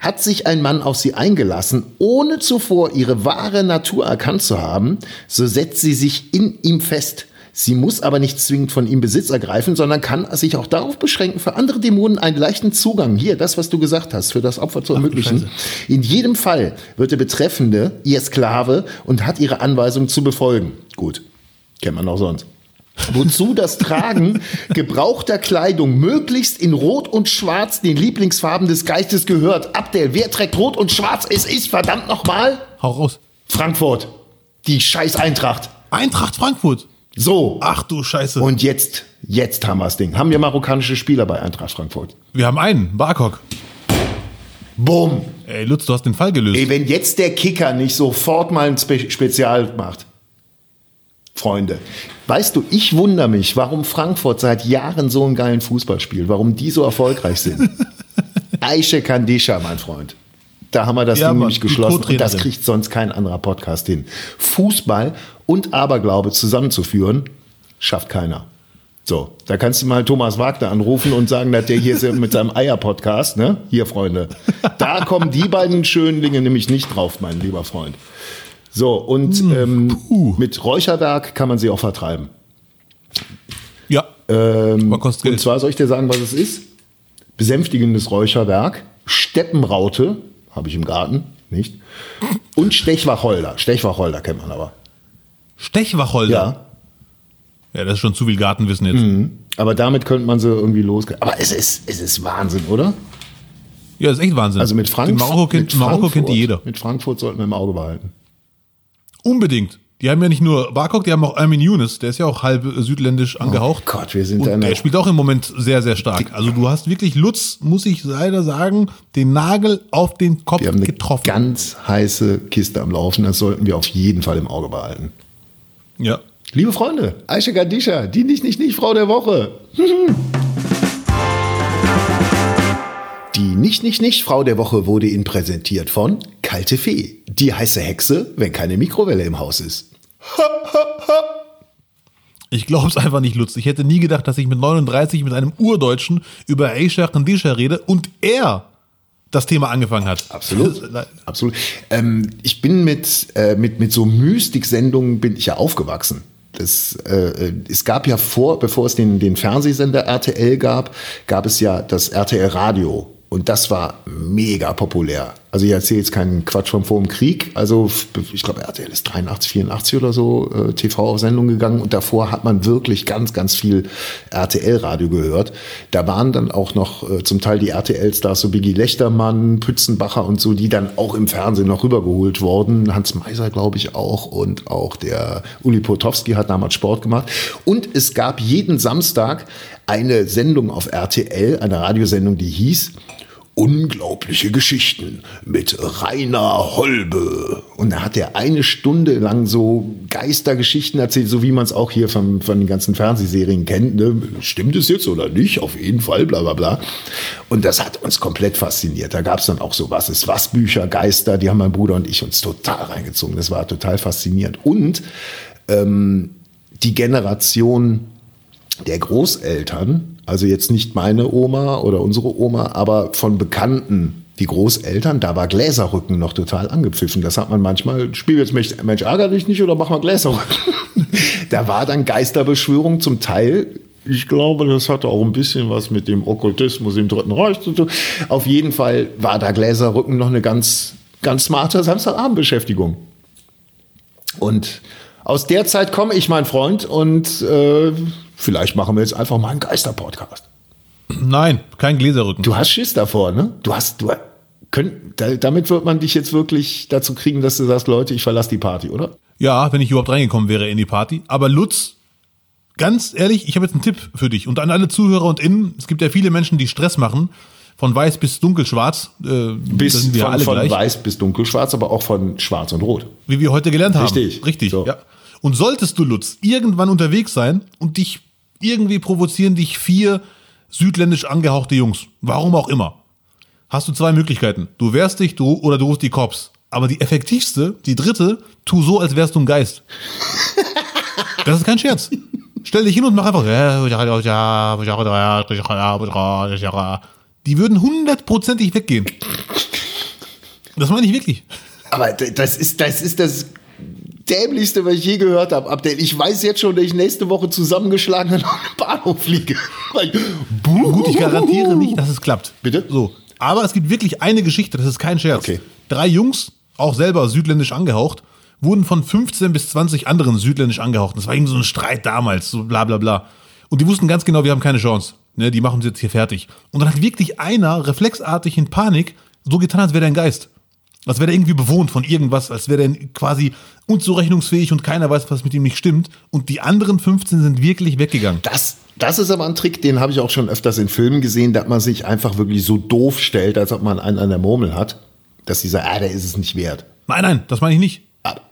Hat sich ein Mann auf sie eingelassen, ohne zuvor ihre wahre Natur erkannt zu haben, so setzt sie sich in ihm fest Sie muss aber nicht zwingend von ihm Besitz ergreifen, sondern kann sich auch darauf beschränken, für andere Dämonen einen leichten Zugang, hier, das, was du gesagt hast, für das Opfer zu ermöglichen. Ach, In jedem Fall wird der Betreffende ihr Sklave und hat ihre Anweisung zu befolgen. Gut, kennt man auch sonst. Wozu das Tragen gebrauchter Kleidung möglichst in Rot und Schwarz, den Lieblingsfarben des Geistes gehört. Abdel, wer trägt Rot und Schwarz? Es ist verdammt nochmal. Hau raus. Frankfurt. Die scheiß Eintracht. Eintracht Frankfurt. So. Ach du Scheiße. Und jetzt, jetzt haben wir das Ding. Haben wir marokkanische Spieler bei Eintracht Frankfurt? Wir haben einen, Barkok. Bumm. Ey, Lutz, du hast den Fall gelöst. Ey, wenn jetzt der Kicker nicht sofort mal ein Spe Spezial macht. Freunde, weißt du, ich wundere mich, warum Frankfurt seit Jahren so einen geilen Fußball spielt, warum die so erfolgreich sind. Aische Kandisha, mein Freund. Da haben wir das ja, Ding nämlich geschlossen. Und das kriegt sonst kein anderer Podcast hin. Fußball und Aberglaube zusammenzuführen, schafft keiner. So, da kannst du mal Thomas Wagner anrufen und sagen, dass der hier ist mit seinem Eier-Podcast, ne? Hier, Freunde. Da kommen die beiden schönen Dinge nämlich nicht drauf, mein lieber Freund. So, und hm, ähm, mit Räucherwerk kann man sie auch vertreiben. Ja. Ähm, und zwar soll ich dir sagen, was es ist? Besänftigendes Räucherwerk, Steppenraute, habe ich im Garten, nicht? Und Stechwacholder. Stechwacholder kennt man aber. Stechwacholder? Ja. Ja, das ist schon zu viel Gartenwissen jetzt. Mhm. Aber damit könnte man sie irgendwie losgehen. Aber es ist, es ist Wahnsinn, oder? Ja, das ist echt Wahnsinn. Also mit, Frank Marokko, kennt, mit Marokko kennt die jeder. Mit Frankfurt sollten wir im Auge behalten. Unbedingt. Die haben ja nicht nur Barkok, die haben auch Armin Younes, der ist ja auch halb südländisch oh angehaucht. Oh Gott, wir sind und Der spielt auch im Moment sehr, sehr stark. Also du hast wirklich Lutz, muss ich leider sagen, den Nagel auf den Kopf wir haben eine getroffen. Ganz heiße Kiste am Laufen, das sollten wir auf jeden Fall im Auge behalten. Ja. Liebe Freunde, Aisha Gadisha, die nicht, nicht, nicht Frau der Woche. Die Nicht, Nicht, Nicht Frau der Woche wurde Ihnen präsentiert von Kalte Fee, die heiße Hexe, wenn keine Mikrowelle im Haus ist. Ich glaube es einfach nicht, Lutz. Ich hätte nie gedacht, dass ich mit 39 mit einem Urdeutschen über Aisha Kandisha rede und er das Thema angefangen hat. Absolut. Absolut. Ähm, ich bin mit, äh, mit, mit so Mystik-Sendungen bin ich ja aufgewachsen. Das, äh, es gab ja vor, bevor es den, den Fernsehsender RTL gab, gab es ja das RTL Radio. Und das war mega populär. Also ich erzähle jetzt keinen Quatsch vom vor Krieg. Also ich glaube, RTL ist 83, 84 oder so äh, TV auf Sendung gegangen und davor hat man wirklich ganz, ganz viel RTL-Radio gehört. Da waren dann auch noch äh, zum Teil die RTL-Stars, so Biggie Lechtermann, Pützenbacher und so, die dann auch im Fernsehen noch rübergeholt wurden. Hans Meiser, glaube ich, auch und auch der Uli Potowski hat damals Sport gemacht. Und es gab jeden Samstag eine Sendung auf RTL, eine Radiosendung, die hieß Unglaubliche Geschichten mit Rainer Holbe. Und da hat er eine Stunde lang so Geistergeschichten erzählt, so wie man es auch hier von, von den ganzen Fernsehserien kennt. Ne? Stimmt es jetzt oder nicht? Auf jeden Fall, bla bla bla. Und das hat uns komplett fasziniert. Da gab es dann auch so was ist was Bücher, Geister, die haben mein Bruder und ich uns total reingezogen. Das war total faszinierend. Und ähm, die Generation der Großeltern, also jetzt nicht meine Oma oder unsere Oma, aber von Bekannten die Großeltern, da war Gläserrücken noch total angepfiffen. Das hat man manchmal, spiel jetzt Mensch, Mensch ärger dich nicht oder mach mal Gläserrücken. da war dann Geisterbeschwörung zum Teil. Ich glaube, das hatte auch ein bisschen was mit dem Okkultismus im Dritten Reich zu tun. Auf jeden Fall war da Gläserrücken noch eine ganz, ganz smarte Samstagabendbeschäftigung. Und aus der Zeit komme ich, mein Freund, und äh, vielleicht machen wir jetzt einfach mal einen Geister-Podcast. Nein, kein Gläserrücken. Du hast Schiss davor, ne? Du hast, du könnt, damit wird man dich jetzt wirklich dazu kriegen, dass du sagst, Leute, ich verlasse die Party, oder? Ja, wenn ich überhaupt reingekommen wäre in die Party. Aber Lutz, ganz ehrlich, ich habe jetzt einen Tipp für dich und an alle Zuhörer und Innen. Es gibt ja viele Menschen, die Stress machen. Von weiß bis dunkelschwarz. Äh, bis von, alle von gleich. weiß bis dunkelschwarz, aber auch von schwarz und rot. Wie wir heute gelernt haben. Richtig. Richtig, so. ja. Und solltest du, Lutz, irgendwann unterwegs sein und dich irgendwie provozieren dich vier südländisch angehauchte Jungs, warum auch immer, hast du zwei Möglichkeiten. Du wehrst dich du, oder du rufst die Cops. Aber die effektivste, die dritte, tu so, als wärst du ein Geist. Das ist kein Scherz. Stell dich hin und mach einfach. Die würden hundertprozentig weggehen. Das meine ich wirklich. Aber das ist, das ist das dämlichste, was ich je gehört habe. Abdel, ich weiß jetzt schon, dass ich nächste Woche zusammengeschlagen an den Bahnhof fliege. Gut, ich garantiere nicht, dass es klappt. Bitte? So. Aber es gibt wirklich eine Geschichte, das ist kein Scherz. Okay. Drei Jungs, auch selber südländisch angehaucht, wurden von 15 bis 20 anderen südländisch angehaucht. Das war irgendwie so ein Streit damals, so bla bla bla. Und die wussten ganz genau, wir haben keine Chance. Ne, die machen uns jetzt hier fertig. Und dann hat wirklich einer reflexartig in Panik so getan, als wäre der ein Geist. Als wäre der irgendwie bewohnt von irgendwas, als wäre der quasi unzurechnungsfähig und keiner weiß, was mit ihm nicht stimmt. Und die anderen 15 sind wirklich weggegangen. Das, das ist aber ein Trick, den habe ich auch schon öfters in Filmen gesehen, dass man sich einfach wirklich so doof stellt, als ob man einen an der Murmel hat, dass dieser, ah, der ist es nicht wert. Nein, nein, das meine ich nicht.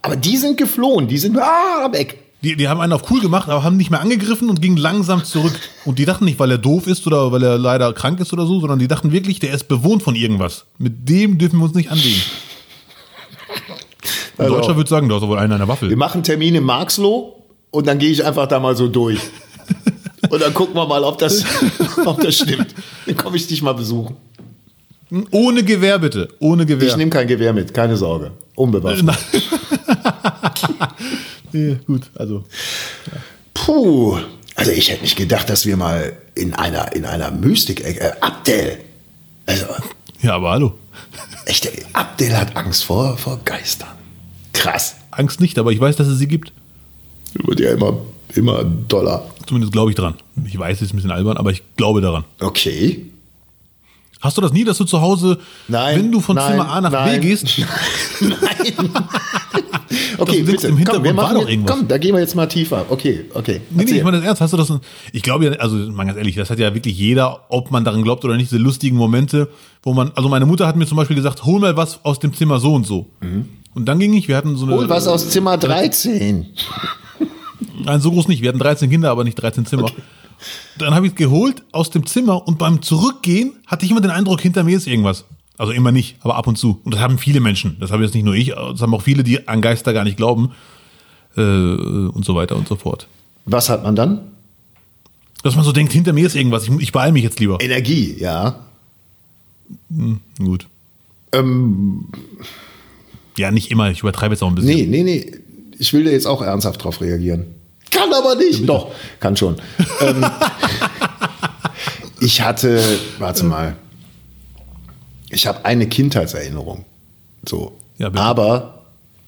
Aber die sind geflohen, die sind ah, weg. Die, die haben einen auf cool gemacht, aber haben nicht mehr angegriffen und gingen langsam zurück. Und die dachten nicht, weil er doof ist oder weil er leider krank ist oder so, sondern die dachten wirklich, der ist bewohnt von irgendwas. Mit dem dürfen wir uns nicht anlegen. Ein also, Deutscher würde sagen, da ist wohl einer an der Waffel. Wir machen Termin in Marxloh und dann gehe ich einfach da mal so durch. und dann gucken wir mal, ob das, ob das stimmt. Dann komme ich dich mal besuchen. Ohne Gewehr bitte, ohne Gewehr. Ich nehme kein Gewehr mit, keine Sorge. Unbewaffnet. nee, gut, also. Ja. Puh, also ich hätte nicht gedacht, dass wir mal in einer, in einer Mystik, äh, Abdel. Also. Ja, aber hallo. Echt, Abdel hat Angst vor, vor Geistern. Krass. Angst nicht, aber ich weiß, dass es sie gibt. Wird ja immer, immer doller. Zumindest glaube ich dran. Ich weiß, es ist ein bisschen albern, aber ich glaube daran. Okay. Hast du das nie, dass du zu Hause, nein, wenn du von nein, Zimmer A nach nein, B gehst? nein. okay, bitte. Im Hintergrund komm, wir machen war doch irgendwas. Komm, da gehen wir jetzt mal tiefer. Okay, okay. Nee, nee, ich meine das ernst. Hast du das? Ich glaube ja, also mal ganz ehrlich, das hat ja wirklich jeder, ob man daran glaubt oder nicht, diese lustigen Momente, wo man, also meine Mutter hat mir zum Beispiel gesagt, hol mal was aus dem Zimmer so und so. Mhm. Und dann ging ich, wir hatten so eine. Hol was aus Zimmer 13. Nein, so groß nicht. Wir hatten 13 Kinder, aber nicht 13 Zimmer. Okay. Dann habe ich es geholt aus dem Zimmer und beim Zurückgehen hatte ich immer den Eindruck, hinter mir ist irgendwas. Also immer nicht, aber ab und zu. Und das haben viele Menschen. Das habe jetzt nicht nur ich, das haben auch viele, die an Geister gar nicht glauben. Äh, und so weiter und so fort. Was hat man dann? Dass man so denkt, hinter mir ist irgendwas. Ich, ich beeile mich jetzt lieber. Energie, ja. Hm, gut. Ähm, ja, nicht immer. Ich übertreibe jetzt auch ein bisschen. Nee, nee, nee. Ich will da jetzt auch ernsthaft drauf reagieren. Kann aber nicht. Doch, kann schon. ähm, ich hatte, warte mal, ich habe eine Kindheitserinnerung. So. Ja, aber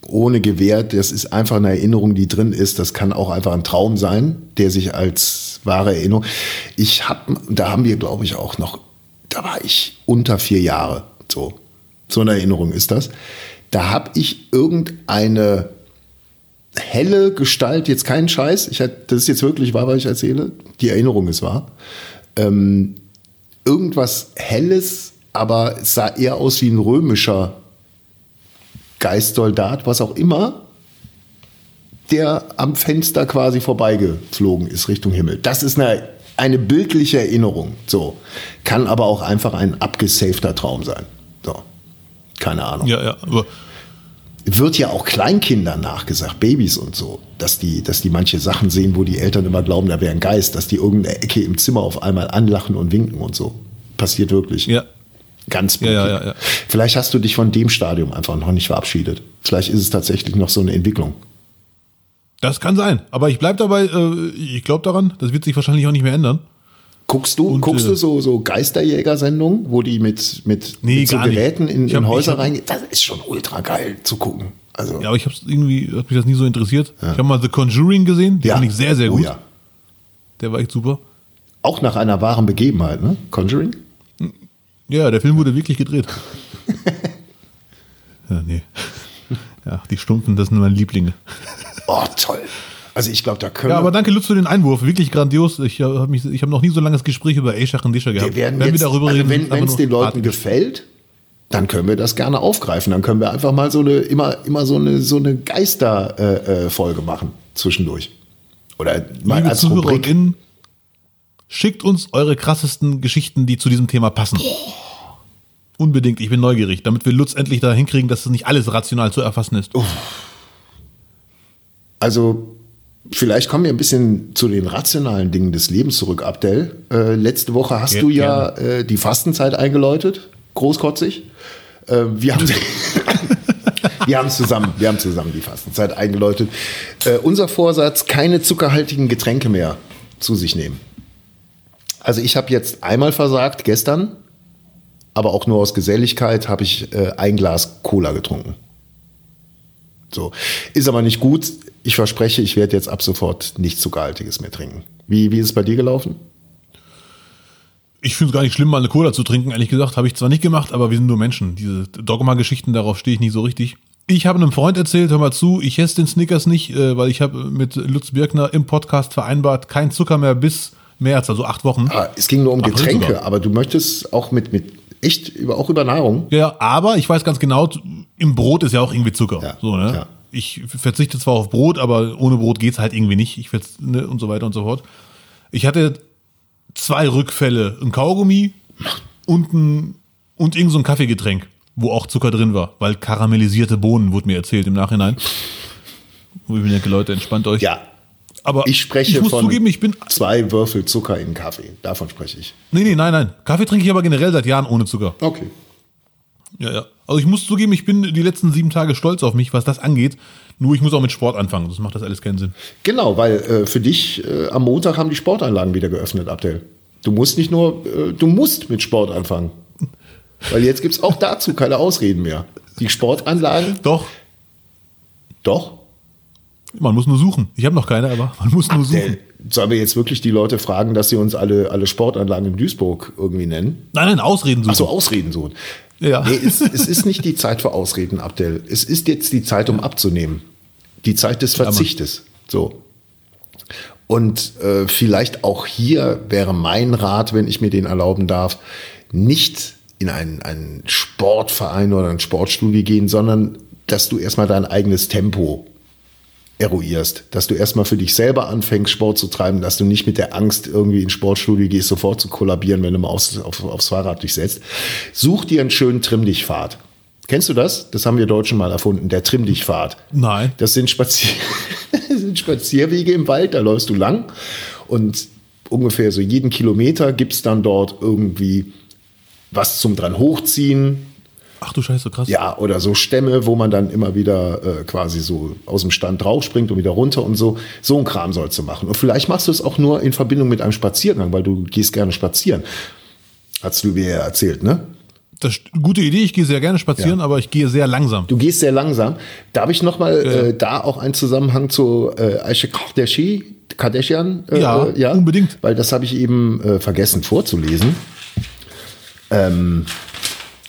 ohne Gewehr, das ist einfach eine Erinnerung, die drin ist. Das kann auch einfach ein Traum sein, der sich als wahre Erinnerung. Ich habe, da haben wir, glaube ich, auch noch, da war ich unter vier Jahre. So, so eine Erinnerung ist das. Da habe ich irgendeine helle Gestalt, jetzt keinen Scheiß, ich hatte, das ist jetzt wirklich wahr, was ich erzähle, die Erinnerung ist wahr. Ähm, irgendwas Helles, aber es sah eher aus wie ein römischer Geistsoldat, was auch immer, der am Fenster quasi vorbeigeflogen ist Richtung Himmel. Das ist eine, eine bildliche Erinnerung. So. Kann aber auch einfach ein abgesafter Traum sein. So. Keine Ahnung. Ja, ja, aber wird ja auch Kleinkindern nachgesagt, Babys und so, dass die, dass die manche Sachen sehen, wo die Eltern immer glauben, da wäre ein Geist, dass die irgendeine Ecke im Zimmer auf einmal anlachen und winken und so. Passiert wirklich. Ja. Ganz Ja, ja, ja. Vielleicht hast du dich von dem Stadium einfach noch nicht verabschiedet. Vielleicht ist es tatsächlich noch so eine Entwicklung. Das kann sein. Aber ich bleib dabei, äh, ich glaube daran, das wird sich wahrscheinlich auch nicht mehr ändern. Guckst du, Und, guckst äh, du so, so Geisterjäger-Sendungen, wo die mit, mit, Nee, mit so gar nicht. Geräten in, in hab- Häuser reingehen? Das ist schon ultra geil zu gucken. Also, Ja, aber ich habe irgendwie, hat mich das nie so interessiert. Ich habe mal The Conjuring gesehen, den ja. fand ich sehr, sehr Oh gut. ja. Der war echt super. Auch nach einer wahren Begebenheit, ne? Conjuring? Ja, der Film wurde wirklich gedreht. ja, nee. Ja, die Stunden, das sind meine Lieblinge. Oh, toll. Also ich glaube, da können Ja, aber danke Lutz für den Einwurf. Wirklich grandios. Ich habe ich habe noch nie so langes Gespräch über Eschach und Discher gehabt. wir werden Wenn jetzt, wir darüber also reden, wenn es den Leuten gefällt, dann können wir das gerne aufgreifen. Dann können wir einfach mal so eine, immer, immer so eine, so eine Geister-Folge äh, Folge machen zwischendurch. Oder mal Liebe als Zuhörer schickt uns eure krassesten Geschichten, die zu diesem Thema passen. Unbedingt, ich bin neugierig, damit wir Lutz endlich da hinkriegen, dass es nicht alles rational zu erfassen ist. Also vielleicht kommen wir ein bisschen zu den rationalen Dingen des Lebens zurück, Abdel. Äh, letzte Woche hast Ge- du ja äh, die Fastenzeit eingeläutet, großkotzig. Äh, wir haben wir haben zusammen, wir haben zusammen die Fastenzeit eingeläutet. Äh, unser Vorsatz: keine zuckerhaltigen Getränke mehr zu sich nehmen. Also ich habe jetzt einmal versagt gestern, aber auch nur aus Geselligkeit habe ich äh, ein Glas Cola getrunken. So. Ist aber nicht gut. Ich verspreche, ich werde jetzt ab sofort nichts Zuckerhaltiges mehr trinken. Wie, wie ist es bei dir gelaufen? Ich finde es gar nicht schlimm, mal eine Cola zu trinken. Ehrlich gesagt, habe ich zwar nicht gemacht, aber wir sind nur Menschen. Diese Dogma-Geschichten, darauf stehe ich nicht so richtig. Ich habe einem Freund erzählt, hör mal zu, ich esse den Snickers nicht, äh, weil ich habe mit Lutz Birkner im Podcast vereinbart, kein Zucker mehr bis März, also acht Wochen. Ah, es ging nur um April Getränke, sogar. aber du möchtest auch mit, mit echt über, auch über Nahrung. Ja, aber ich weiß ganz genau, im Brot ist ja auch irgendwie Zucker. Ja, so, ne? ja. Ich verzichte zwar auf Brot, aber ohne Brot geht's halt irgendwie nicht. Ich ne, und so weiter und so fort. Ich hatte zwei Rückfälle, ein Kaugummi und ein und irgend so ein Kaffeegetränk, wo auch Zucker drin war, weil karamellisierte Bohnen wurde mir erzählt im Nachhinein. Wo ich mir denke, Leute, entspannt euch. Ja, aber ich spreche ich muss von zugeben, ich bin zwei Würfel Zucker in Kaffee. Davon spreche ich. Nee, nee, nein, nein. Kaffee trinke ich aber generell seit Jahren ohne Zucker. Okay. Ja, ja. Also ich muss zugeben, ich bin die letzten sieben Tage stolz auf mich, was das angeht. Nur ich muss auch mit Sport anfangen, sonst macht das alles keinen Sinn. Genau, weil äh, für dich äh, am Montag haben die Sportanlagen wieder geöffnet, Abdel. Du musst nicht nur, äh, du musst mit Sport anfangen. Weil jetzt gibt es auch dazu keine Ausreden mehr. Die Sportanlagen, Doch, doch. man muss nur suchen. Ich habe noch keine, aber man muss nur suchen. Sollen wir jetzt wirklich die Leute fragen, dass sie uns alle, alle Sportanlagen in Duisburg irgendwie nennen? Nein, nein, Ausreden suchen. Ach so, Ausreden suchen. Ja. Nee, es, es ist nicht die Zeit für Ausreden, Abdel. Es ist jetzt die Zeit, um abzunehmen. Die Zeit des Verzichtes. So. Und äh, vielleicht auch hier wäre mein Rat, wenn ich mir den erlauben darf, nicht in einen, einen Sportverein oder ein Sportstudio gehen, sondern dass du erstmal dein eigenes Tempo eruierst, dass du erstmal für dich selber anfängst, Sport zu treiben, dass du nicht mit der Angst irgendwie ins Sportstudio gehst, sofort zu kollabieren, wenn du mal aufs, auf, aufs Fahrrad dich setzt. Such dir einen schönen Trimm-Dich-Pfad. Kennst du das? Das haben wir Deutschen mal erfunden, der Trimm-Dich-Pfad. Nein. Das sind, Spazier das sind Spazierwege im Wald, da läufst du lang und ungefähr so jeden Kilometer gibt's dann dort irgendwie was zum dran hochziehen, Ach du Scheiße, krass. ja, oder so Stämme, wo man dann immer wieder äh, quasi so aus dem Stand draufspringt und wieder runter und so. So ein Kram sollst du machen. Und vielleicht machst du es auch nur in Verbindung mit einem Spaziergang, weil du gehst gerne spazieren. Hast du mir ja erzählt, ne? Das ist eine gute Idee. Ich gehe sehr gerne spazieren, aber ich gehe sehr langsam. Du gehst sehr langsam. Darf ich nochmal äh, da auch einen Zusammenhang zu äh, Aisha Kardashian? Kardashian äh, Ja, ja, unbedingt. Weil das habe ich eben äh, vergessen vorzulesen. Ähm,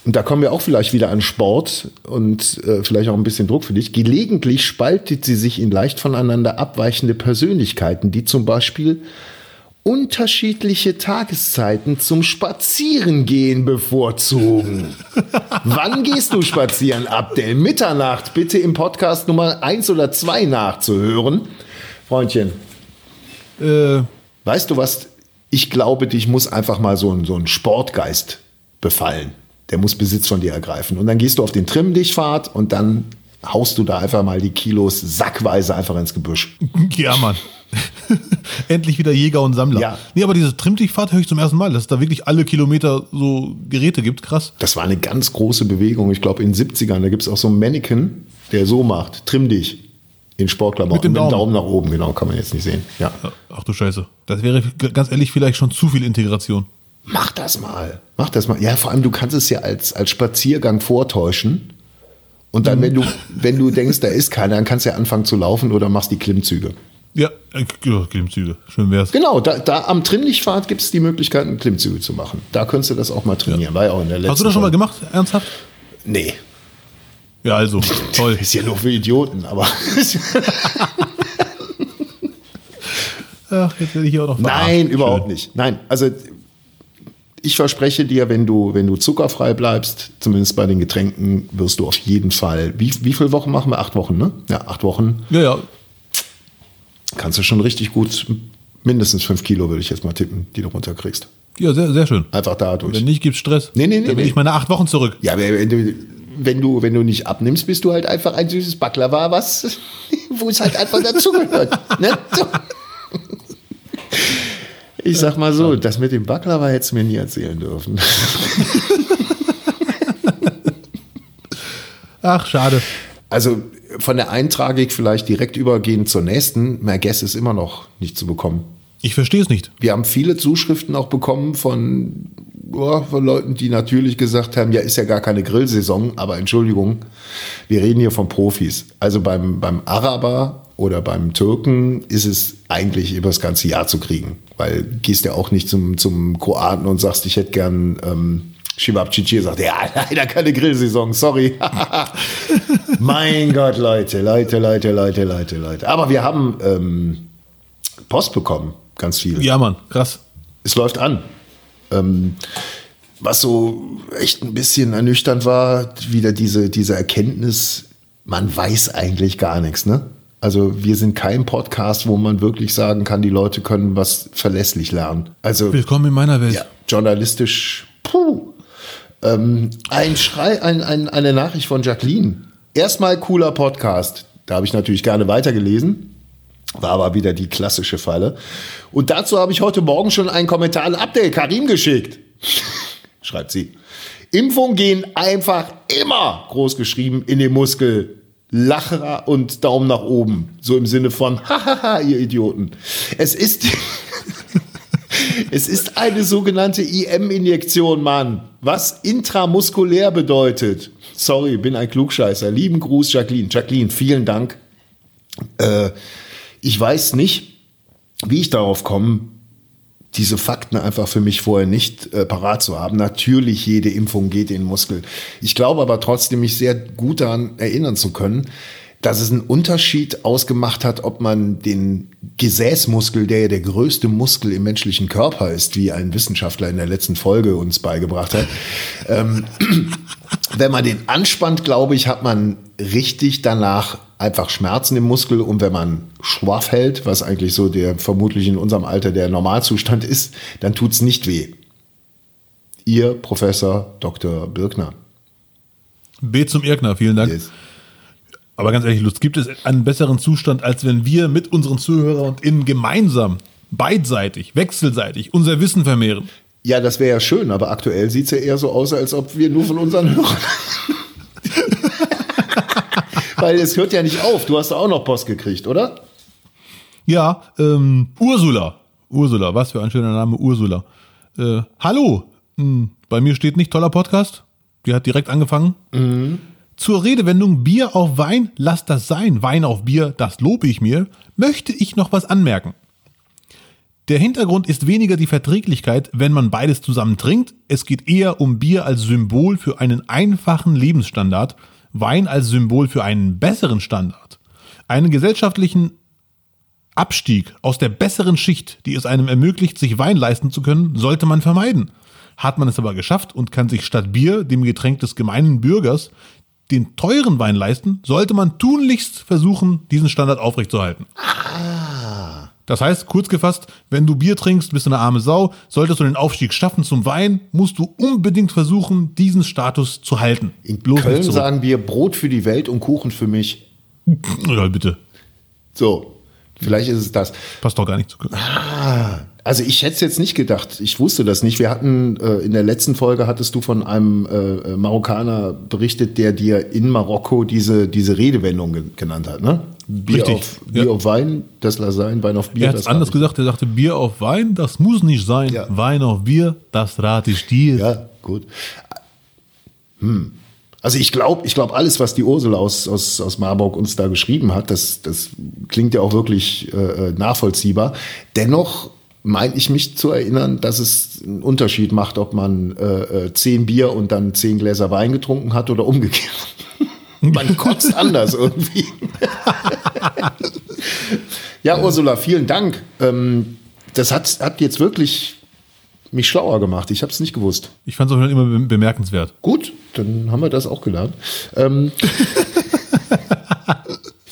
und da kommen wir auch vielleicht wieder an Sport und äh, vielleicht auch ein bisschen Druck für dich. Gelegentlich spaltet sie sich in leicht voneinander abweichende Persönlichkeiten, die zum Beispiel unterschiedliche Tageszeiten zum Spazierengehen bevorzugen. Wann gehst du spazieren, Abdel? Mitternacht, bitte im Podcast Nummer eins oder zwei nachzuhören. Freundchen, Äh, weißt du was? Ich glaube, dich muss einfach mal so ein, so ein Sportgeist befallen. Der muss Besitz von dir ergreifen. Und dann gehst du auf den Trimm-Dich-Pfad und dann haust du da einfach mal die Kilos sackweise einfach ins Gebüsch. ja, Mann. Endlich wieder Jäger und Sammler. Ja. Nee, aber diese Trimmtichfahrt höre ich zum ersten Mal, dass es da wirklich alle Kilometer so Geräte gibt. Krass. Das war eine ganz große Bewegung. Ich glaube, in den 70ern, da gibt es auch so einen Mannequin, der so macht, trimm dich in Sportklamotten. Mit dem Daumen. nach oben, genau, kann man jetzt nicht sehen. Ja. Ach du Scheiße. Das wäre ganz ehrlich vielleicht schon zu viel Integration. Mach das mal. Mach das mal. Ja, vor allem, du kannst es ja als, als Spaziergang vortäuschen. Und dann, wenn du, wenn du denkst, da ist keiner, dann kannst du ja anfangen zu laufen oder machst die Klimmzüge. Ja, äh, ja, Klimmzüge. Schön wär's. Genau, da, da am Trimmlichtfahrt gibt es die Möglichkeit, Klimmzüge zu machen. Da könntest du das auch mal trainieren. War ja auch in der letzten Hast du das schon mal gemacht? Ernsthaft? Nee. Ja, also. Toll. Ist ja nur für Idioten, aber. Ach, jetzt werde ich hier auch noch. Nein, überhaupt Schön. nicht. Nein, also ich verspreche dir, wenn du, wenn du zuckerfrei bleibst, zumindest bei den Getränken, wirst du auf jeden Fall. Wie, wie viele Wochen machen wir? Acht Wochen, ne? Ja, acht Wochen. Ja, ja. Kannst du schon richtig gut, mindestens fünf Kilo, würde ich jetzt mal tippen, die du runterkriegst. Ja, sehr, sehr schön. Einfach dadurch. Wenn nicht, gibt's Stress. Nee, nee, nee, Dann will nee. ich meine acht Wochen zurück. Ja, wenn du, wenn du, wenn du nicht abnimmst, bist du halt einfach ein süßes Baklava, was, wo es halt einfach dazugehört. ne? so. Ich sag mal so, das mit dem Baklava hättest du mir nie erzählen dürfen. Ach, schade. Also von der einen Tragik vielleicht direkt übergehend zur nächsten. Merguez ist immer noch nicht zu bekommen. Ich verstehe es nicht. Wir haben viele Zuschriften auch bekommen von, ja, von Leuten, die natürlich gesagt haben, ja, ist ja gar keine Grillsaison, aber Entschuldigung, wir reden hier von Profis. Also beim, beim Araber oder beim Türken ist es eigentlich über das ganze Jahr zu kriegen, weil gehst ja auch nicht zum, zum Kroaten und sagst, ich hätte gern ähm, Shibabchichi, sagt, ja, leider keine Grillsaison, sorry. mein Gott, Leute, Leute, Leute, Leute, Leute, Leute. Aber wir haben ähm, Post bekommen, ganz viel Ja, Mann, krass. es läuft an. Ähm, was so echt ein bisschen ernüchternd war, wieder diese, diese Erkenntnis, man weiß eigentlich gar nichts, ne? Also wir sind kein Podcast, wo man wirklich sagen kann, die Leute können was verlässlich lernen. Also Willkommen in meiner Welt. ja, journalistisch, puh. Ähm, ein Schrei, ein, ein, eine Nachricht von Jacqueline. Erstmal cooler Podcast. Da habe ich natürlich gerne weitergelesen. War aber wieder die klassische Falle. Und dazu habe ich heute Morgen schon einen Kommentar an Abdel Karim geschickt. Schreibt sie. Impfungen gehen einfach immer groß geschrieben in den Muskel. Lacherer und Daumen nach oben. So im Sinne von, hahaha, ihr Idioten. Es ist, es ist eine sogenannte IM-Injektion, Mann. Was intramuskulär bedeutet. Sorry, bin ein Klugscheißer. Lieben Gruß, Jacqueline. Jacqueline, vielen Dank. Äh, ich weiß nicht, wie ich darauf komme, diese Fakten einfach für mich vorher nicht äh, parat zu haben. Natürlich, jede Impfung geht in den Muskel. Ich glaube aber trotzdem, mich sehr gut daran erinnern zu können, dass es einen Unterschied ausgemacht hat, ob man den Gesäßmuskel, der ja der größte Muskel im menschlichen Körper ist, wie ein Wissenschaftler in der letzten Folge uns beigebracht hat, ähm, wenn man den anspannt, glaube ich, hat man richtig danach einfach Schmerzen im Muskel und wenn man schwaff hält, was eigentlich so der vermutlich in unserem Alter der Normalzustand ist, dann tut's nicht weh. Ihr Professor Dr. Birkner. B zum Irkner, vielen Dank. Yes. Aber ganz ehrlich, Lutz, gibt es einen besseren Zustand, als wenn wir mit unseren Zuhörern und innen gemeinsam, beidseitig, wechselseitig unser Wissen vermehren? Ja, das wäre ja schön, aber aktuell sieht's ja eher so aus, als ob wir nur von unseren Hörern. Weil es hört ja nicht auf. Du hast auch noch Post gekriegt, oder? Ja, ähm, Ursula. Ursula, was für ein schöner Name, Ursula. Äh, hallo, hm, bei mir steht nicht toller Podcast. Die hat direkt angefangen. Zur Redewendung Bier auf Wein, lass das sein. Wein auf Bier, das lobe ich mir. Möchte ich noch was anmerken? Der Hintergrund ist weniger die Verträglichkeit, wenn man beides zusammen trinkt. Es geht eher um Bier als Symbol für einen einfachen Lebensstandard, Wein als Symbol für einen besseren Standard. Einen gesellschaftlichen Abstieg aus der besseren Schicht, die es einem ermöglicht, sich Wein leisten zu können, sollte man vermeiden. Hat man es aber geschafft und kann sich statt Bier, dem Getränk des gemeinen Bürgers, den teuren Wein leisten, sollte man tunlichst versuchen, diesen Standard aufrechtzuerhalten. Das heißt, kurz gefasst, wenn du Bier trinkst, bist du eine arme Sau. Solltest du den Aufstieg schaffen zum Wein, musst du unbedingt versuchen, diesen Status zu halten. In Bloß Köln sagen wir Brot für die Welt und Kuchen für mich. Ja, bitte. So. Vielleicht ist es das. Passt doch gar nicht zu. Ah, also ich hätte es jetzt nicht gedacht. Ich wusste das nicht. Wir hatten äh, in der letzten Folge hattest du von einem äh, Marokkaner berichtet, der dir in Marokko diese, diese Redewendung ge genannt hat, ne? Bier Richtig, auf Bier ja. auf Wein, das lass sein, Wein auf Bier. Er hat es anders gesagt, er sagte Bier auf Wein, das muss nicht sein. Ja. Wein auf Bier, das rate ich dir. Ja, gut. Hm. Also ich glaube, ich glaube alles, was die Ursula aus, aus, aus Marburg uns da geschrieben hat, das, das klingt ja auch wirklich äh, nachvollziehbar. Dennoch meine ich mich zu erinnern, dass es einen Unterschied macht, ob man äh, äh, zehn Bier und dann zehn Gläser Wein getrunken hat oder umgekehrt. man kotzt anders irgendwie. ja, Ursula, vielen Dank. Ähm, das hat, hat jetzt wirklich mich schlauer gemacht. Ich habe es nicht gewusst. Ich fand es auch immer be- bemerkenswert. Gut, dann haben wir das auch gelernt. Ähm,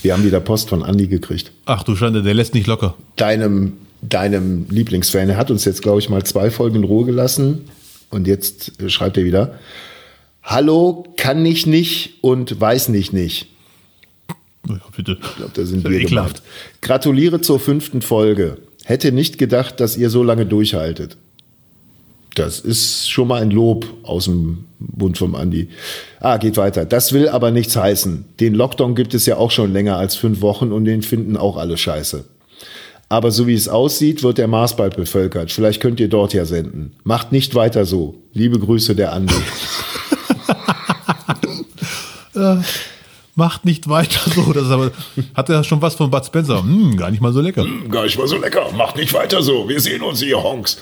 wir haben wieder Post von Andi gekriegt. Ach du Schande, der lässt nicht locker. Deinem, deinem Lieblingsfan. Er hat uns jetzt, glaube ich, mal zwei Folgen in Ruhe gelassen. Und jetzt äh, schreibt er wieder. Hallo, kann ich nicht und weiß nicht nicht. Ja, bitte. Ich glaube, da sind wir ekelhaft. gemeint. Gratuliere zur fünften Folge. Hätte nicht gedacht, dass ihr so lange durchhaltet. Das ist schon mal ein Lob aus dem Mund vom Andi. Ah, geht weiter. Das will aber nichts heißen. Den Lockdown gibt es ja auch schon länger als fünf Wochen und den finden auch alle scheiße. Aber so wie es aussieht, wird der Mars bald bevölkert. Vielleicht könnt ihr dort ja senden. Macht nicht weiter so. Liebe Grüße, der Andi. Macht nicht weiter so. Das aber, hat er schon was von Bud Spencer? Hm, gar nicht mal so lecker. Gar nicht mal so lecker. Macht nicht weiter so. Wir sehen uns, ihr Honks.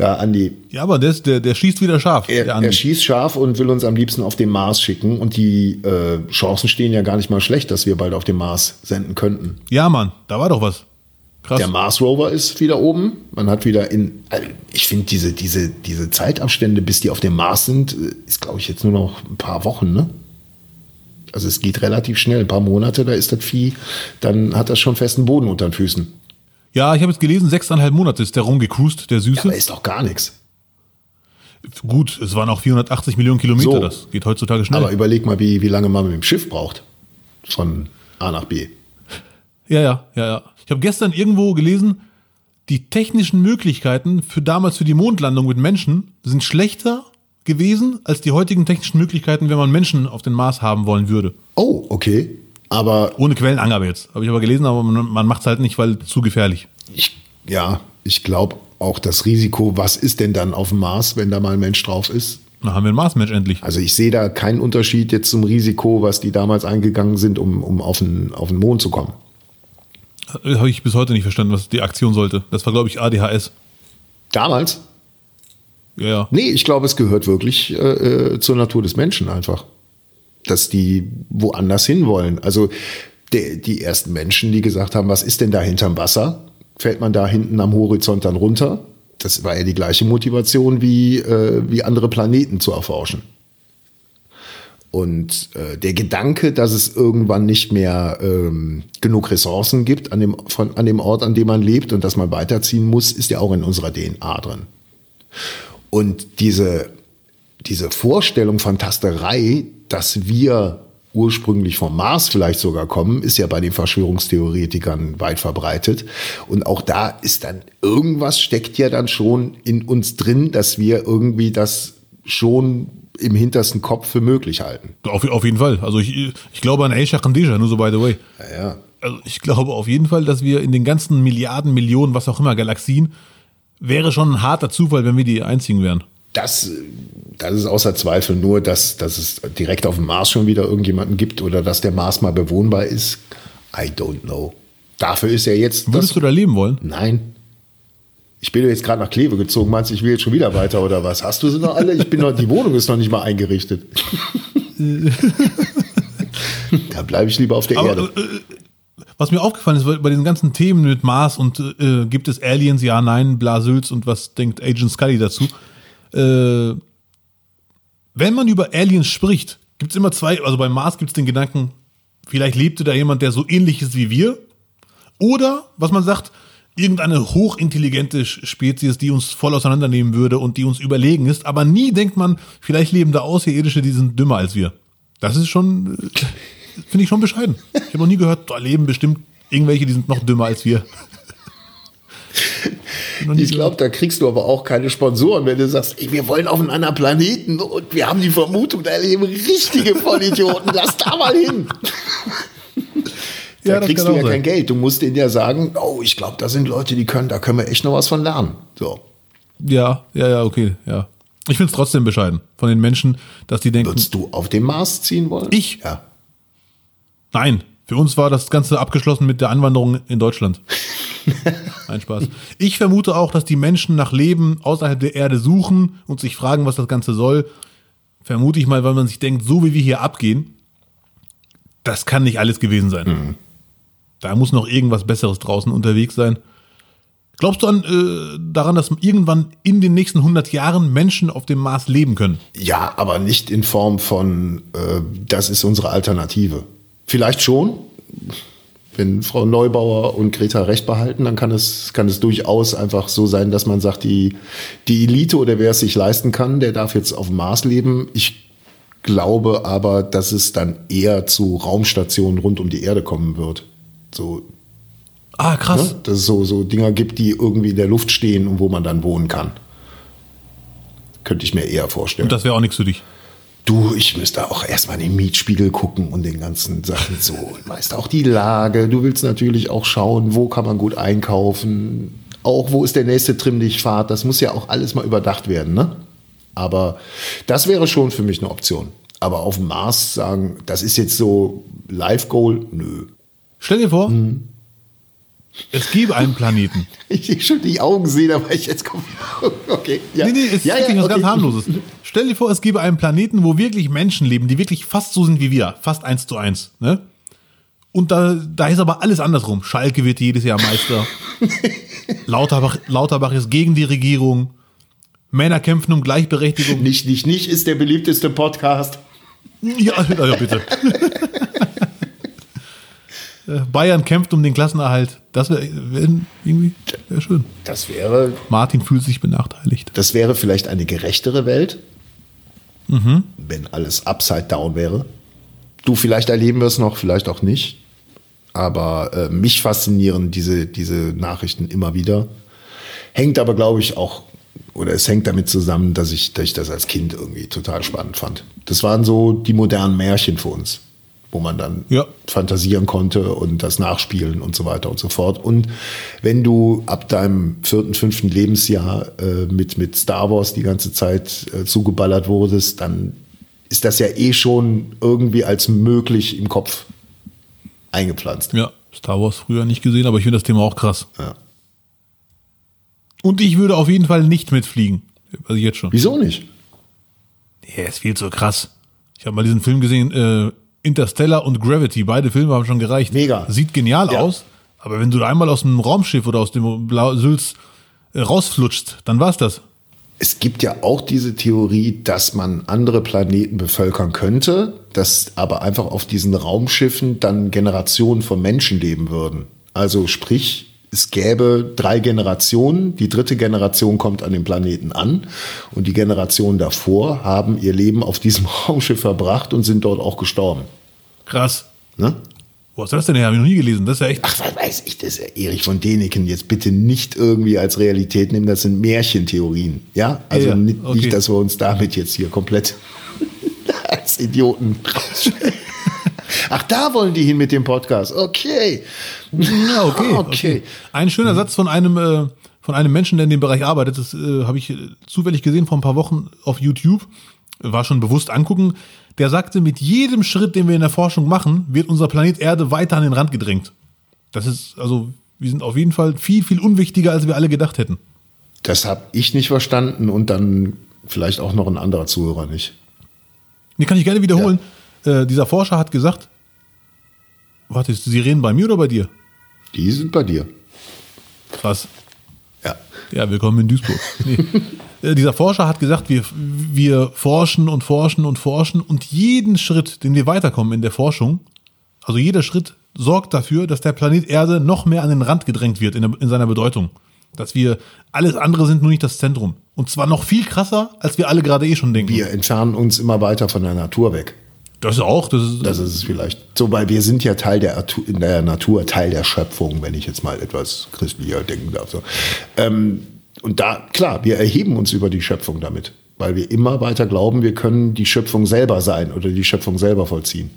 Ja, Andi, Ja, aber der, der, der schießt wieder scharf. Er, er schießt scharf und will uns am liebsten auf den Mars schicken. Und die äh, Chancen stehen ja gar nicht mal schlecht, dass wir bald auf den Mars senden könnten. ja, Mann, da war doch was. Krass. Der Mars Rover ist wieder oben. Man hat wieder in. Also ich finde, diese, diese, diese Zeitabstände, bis die auf dem Mars sind, äh, ist, glaube ich, jetzt nur noch ein paar Wochen, ne? Also es geht relativ schnell. Ein paar Monate, da ist das Vieh, dann hat das schon festen Boden unter den Füßen. Ja, ich habe jetzt gelesen, sechseinhalb Monate ist der rumgecruised, der Süße. Aber ist doch gar nichts. Gut, es waren auch 480 Millionen Kilometer, So. das geht heutzutage schnell. Aber überleg mal, wie, wie lange man mit dem Schiff braucht. Von A nach B. Ja, ja, ja, ja. Ich habe gestern irgendwo gelesen, die technischen Möglichkeiten für damals für die Mondlandung mit Menschen sind schlechter gewesen als die heutigen technischen Möglichkeiten, wenn man Menschen auf den Mars haben wollen würde. Oh, okay. Aber Ohne Quellenangabe jetzt. Habe ich aber gelesen, aber man, man macht es halt nicht, weil zu gefährlich. ich, ja, ich glaube auch das Risiko, was ist denn dann auf dem Mars, wenn da mal ein Mensch drauf ist? Dann haben wir einen Marsmensch endlich. Also ich sehe da keinen Unterschied jetzt zum Risiko, was die damals eingegangen sind, um, um auf, den, auf den Mond zu kommen. Habe ich bis heute nicht verstanden, was die Aktion sollte. Das war, glaube ich, ADHS. Damals? Ja, ja. Nee, ich glaube, es gehört wirklich äh, äh, zur Natur des Menschen einfach. Dass die woanders hinwollen. Also der, die ersten Menschen, die gesagt haben, was ist denn da hinterm Wasser? Fällt man da hinten am Horizont dann runter? Das war ja die gleiche Motivation wie, äh, wie andere Planeten zu erforschen. Und äh, der Gedanke, dass es irgendwann nicht mehr ähm, genug Ressourcen gibt an dem, von, an dem Ort, an dem man lebt und dass man weiterziehen muss, ist ja auch in unserer DNA drin. Und diese, diese Vorstellung, Fantasterei, dass wir ursprünglich vom Mars vielleicht sogar kommen, ist ja bei den Verschwörungstheoretikern weit verbreitet. Und auch da ist dann irgendwas steckt ja dann schon in uns drin, dass wir irgendwie das schon im hintersten Kopf für möglich halten. Auf, auf jeden Fall. Also ich, ich glaube an Aisha Khandisha, nur so by the way. Ja, ja. Also ich glaube auf jeden Fall, dass wir in den ganzen Milliarden, Millionen, was auch immer, Galaxien, wäre schon ein harter Zufall, wenn wir die einzigen wären. Das, das ist außer Zweifel nur, dass, dass es direkt auf dem Mars schon wieder irgendjemanden gibt oder dass der Mars mal bewohnbar ist. I don't know. Dafür ist ja jetzt. Würdest du da leben wollen? Nein. Ich bin jetzt gerade nach Kleve gezogen. Meinst du, ich will jetzt schon wieder weiter oder was? Hast du sie noch alle? Ich bin noch, die Wohnung ist noch nicht mal eingerichtet. da bleibe ich lieber auf der Aber, Erde. äh, Was mir aufgefallen ist, bei diesen ganzen Themen mit Mars und äh, gibt es Aliens, ja, nein, Blasülz und was denkt Agent Scully dazu? Äh, wenn man über Aliens spricht, gibt es immer zwei, also beim Mars gibt es den Gedanken, vielleicht lebte da jemand, der so ähnlich ist wie wir. Oder, was man sagt, irgendeine hochintelligente Spezies, die uns voll auseinandernehmen würde und die uns überlegen ist. Aber nie denkt man, vielleicht leben da Außerirdische, die sind dümmer als wir. Das ist schon, äh, finde ich schon bescheiden. Ich habe noch nie gehört, da leben bestimmt Irgendwelche, die sind noch dümmer als wir. Ich glaube, da kriegst du aber auch keine Sponsoren, wenn du sagst, ey, wir wollen auf einen anderen Planeten und wir haben die Vermutung, da leben richtige Vollidioten, lass da mal hin. da Ja, kriegst du ja sein. kein Geld. Du musst denen ja sagen, oh, ich glaube, da sind Leute, die können, da können wir echt noch was von lernen. So. Ja, ja, ja, okay, ja. Ich finde es trotzdem bescheiden von den Menschen, dass die denken, Würdest du auf den Mars ziehen wollen? Ich? Ja. nein, für uns war das Ganze abgeschlossen mit der Anwanderung in Deutschland. Ein Spaß. Ich vermute auch, dass die Menschen nach Leben außerhalb der Erde suchen und sich fragen, was das Ganze soll. Vermute ich mal, weil man sich denkt, so wie wir hier abgehen, das kann nicht alles gewesen sein. Da muss noch irgendwas Besseres draußen unterwegs sein. Glaubst du an, äh, daran, dass irgendwann in den nächsten 100 Jahren Menschen auf dem Mars leben können? Ja, aber nicht in Form von, äh, das ist unsere Alternative. Vielleicht schon. Wenn Frau Neubauer und Greta recht behalten, dann kann es, kann es durchaus einfach so sein, dass man sagt, die, die Elite oder wer es sich leisten kann, der darf jetzt auf dem Mars leben. Ich glaube aber, dass es dann eher zu Raumstationen rund um die Erde kommen wird. So, Ah, krass. ne? dass es so, so Dinger gibt, die irgendwie in der Luft stehen und wo man dann wohnen kann. Könnte ich mir eher vorstellen. Und das wäre auch nichts für dich. Du, ich müsste auch erstmal in den Mietspiegel gucken und den ganzen Sachen so. Und weißt auch die Lage. Du willst natürlich auch schauen, wo kann man gut einkaufen. Auch wo ist der nächste Trimmlichtfahrt. Das muss ja auch alles mal überdacht werden, ne? Aber das wäre schon für mich eine Option. Aber auf dem Mars sagen, das ist jetzt so Live-Goal, nö. Stell dir vor, Mhm. Es gäbe einen Planeten. Ich sehe schon die Augen sehen, aber ich jetzt komme. Okay. Ja. Nee, nee, es ist ja, wirklich ja, was ganz okay. harmloses. Stell dir vor, es gäbe einen Planeten, wo wirklich Menschen leben, die wirklich fast so sind wie wir. Fast eins zu eins. Ne? Und da, da ist aber alles andersrum. Schalke wird jedes Jahr Meister. Lauterbach, Lauterbach ist gegen die Regierung. Männer kämpfen um Gleichberechtigung. Nicht, nicht, nicht ist der beliebteste Podcast. Ja, ja, ja bitte. Äh, Bayern kämpft um den Klassenerhalt. Das wäre wär irgendwie wär schön. Das wäre Martin fühlt sich benachteiligt. Das wäre vielleicht eine gerechtere Welt, wenn alles upside down wäre. Du, vielleicht erleben wir es noch, vielleicht auch nicht. Aber äh, mich faszinieren diese, diese Nachrichten immer wieder. Hängt aber, glaube ich, auch, oder es hängt damit zusammen, dass ich, dass ich das als Kind irgendwie total spannend fand. Das waren so die modernen Märchen für uns, wo man dann Ja. fantasieren konnte und das nachspielen und so weiter und so fort. Und wenn du ab deinem vierten, fünften Lebensjahr äh, mit, mit Star Wars die ganze Zeit äh, zugeballert wurdest, dann ist das ja eh schon irgendwie als möglich im Kopf eingepflanzt. Ja, Star Wars früher nicht gesehen, aber ich finde das Thema auch krass. Ja. Und ich würde auf jeden Fall nicht mitfliegen. Also jetzt schon. Wieso nicht? Ja, ist viel zu krass. Ich habe mal diesen Film gesehen, äh, Interstellar und Gravity. Beide Filme haben schon gereicht. Mega. Sieht genial Ja. aus. Aber wenn du da einmal aus dem Raumschiff oder aus dem Blau Sülz äh, rausflutscht, dann war's das. Es gibt ja auch diese Theorie, dass man andere Planeten bevölkern könnte, dass aber einfach auf diesen Raumschiffen dann Generationen von Menschen leben würden. Also sprich, es gäbe drei Generationen, die dritte Generation kommt an dem Planeten an und die Generationen davor haben ihr Leben auf diesem Raumschiff verbracht und sind dort auch gestorben. Krass. Ne? Wo hast du das denn her? Habe ich noch nie gelesen. Das ist ja echt. Ach, was weiß ich, das ist ja Erich von Däniken. Jetzt bitte nicht irgendwie als Realität nehmen, das sind Märchentheorien. Ja, also Ja, nicht, okay. nicht, dass wir uns damit jetzt hier komplett als Idioten rausstellen. Ach, da wollen die hin mit dem Podcast. Okay. Ja, okay, Okay. okay. Ein schöner Satz von einem, äh, von einem Menschen, der in dem Bereich arbeitet, das äh, habe ich äh, zufällig gesehen vor ein paar Wochen auf YouTube, war schon bewusst angucken. Der sagte, mit jedem Schritt, den wir in der Forschung machen, wird unser Planet Erde weiter an den Rand gedrängt. Das ist, also, wir sind auf jeden Fall viel, viel unwichtiger, als wir alle gedacht hätten. Das habe ich nicht verstanden und dann vielleicht auch noch ein anderer Zuhörer nicht. Die kann ich gerne wiederholen. Äh, dieser Forscher hat gesagt, warte, Sie reden bei mir oder bei dir? Die sind bei dir. Krass. Ja. Ja, willkommen in Duisburg. Nee. Äh, Dieser Forscher hat gesagt, wir, wir forschen und forschen und forschen und jeden Schritt, den wir weiterkommen in der Forschung, also jeder Schritt sorgt dafür, dass der Planet Erde noch mehr an den Rand gedrängt wird in, der, in seiner Bedeutung. Dass wir, alles andere sind nur nicht das Zentrum. Und zwar noch viel krasser, als wir alle gerade eh schon denken. Wir entfernen uns immer weiter von der Natur weg. Das auch. Das ist, Das ist es vielleicht. So, weil wir sind ja Teil der, der Natur, Teil der Schöpfung, wenn ich jetzt mal etwas christlicher denken darf. So. Ähm, und da, klar, wir erheben uns über die Schöpfung damit, weil wir immer weiter glauben, wir können die Schöpfung selber sein oder die Schöpfung selber vollziehen.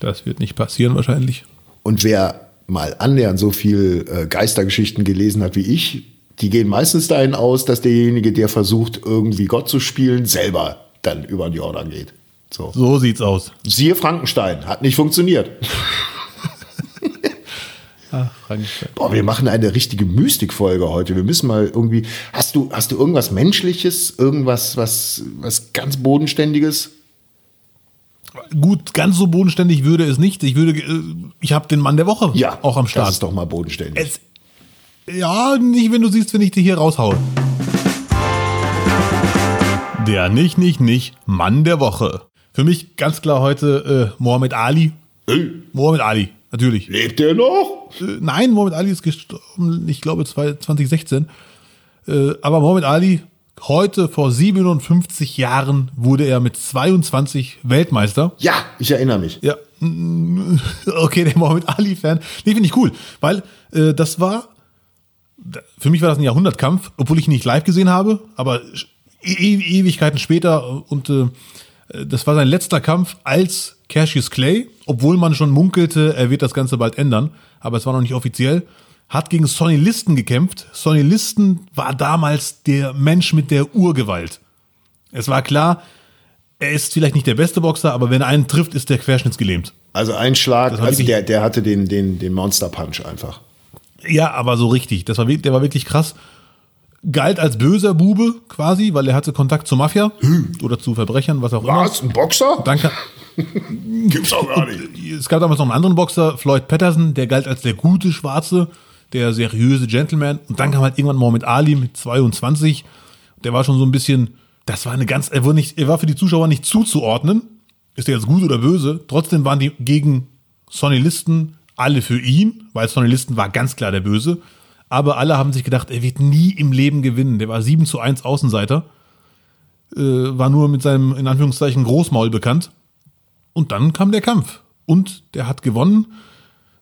das wird nicht passieren wahrscheinlich. Und wer mal annähernd so viel äh, Geistergeschichten gelesen hat wie ich, die gehen meistens dahin aus, dass derjenige, der versucht, irgendwie Gott zu spielen, selber dann über den Jordan geht. So. So sieht's aus. Siehe Frankenstein, hat nicht funktioniert. Ah, Frankenstein. Boah, wir machen eine richtige Mystikfolge heute. Wir müssen mal irgendwie. Hast du, hast du irgendwas Menschliches, irgendwas, was, was ganz Bodenständiges? Gut, ganz so bodenständig würde es nicht. Ich würde, äh, ich habe den Mann der Woche Ja, auch am Das Start. ist doch mal bodenständig. Es, ja, nicht, wenn du siehst, wenn ich dich hier raushaue. Der nicht, nicht, nicht Mann der Woche. Für mich ganz klar heute äh, Mohammed Ali. Äh, Mohammed Ali, natürlich. lebt er noch? Äh, nein, Mohammed Ali ist gestorben, ich glaube 2016. Äh, aber Mohammed Ali, heute vor 57 Jahren wurde er mit 22 Weltmeister. Ja, ich erinnere mich. Ja, okay, der Mohammed Ali-Fan. Nee, finde ich cool, weil äh, das war, für mich war das ein Jahrhundertkampf, obwohl ich ihn nicht live gesehen habe, aber e e Ewigkeiten später und äh, das war sein letzter Kampf als Cassius Clay, obwohl man schon munkelte, er wird das Ganze bald ändern, aber es war noch nicht offiziell. Hat gegen Sonny Liston gekämpft. Sonny Liston war damals der Mensch mit der Urgewalt. Es war klar, er ist vielleicht nicht der beste Boxer, aber wenn er einen trifft, ist der querschnittsgelähmt. Also ein Schlag, also der, der hatte den, den, den Monster Punch einfach. Ja, aber so richtig. Das war, der war wirklich krass. Galt als böser Bube quasi, weil er hatte Kontakt zur Mafia oder zu Verbrechern, was auch immer. Was? Ein Boxer? Dann kam, Gibt's auch gar nicht. es gab damals noch einen anderen Boxer, Floyd Patterson, der galt als der gute Schwarze, der seriöse Gentleman. Und dann kam halt irgendwann Mohammed Ali mit 22. Der war schon so ein bisschen, das war eine ganz, er war, nicht, er war für die Zuschauer nicht zuzuordnen. Ist er jetzt gut oder böse? Trotzdem waren die gegen Sonny Liston alle für ihn, weil Sonny Liston war ganz klar der Böse. Aber alle haben sich gedacht, er wird nie im Leben gewinnen. Der war 7 zu 1 Außenseiter. Äh, war nur mit seinem, in Anführungszeichen, Großmaul bekannt. Und dann kam der Kampf. Und der hat gewonnen.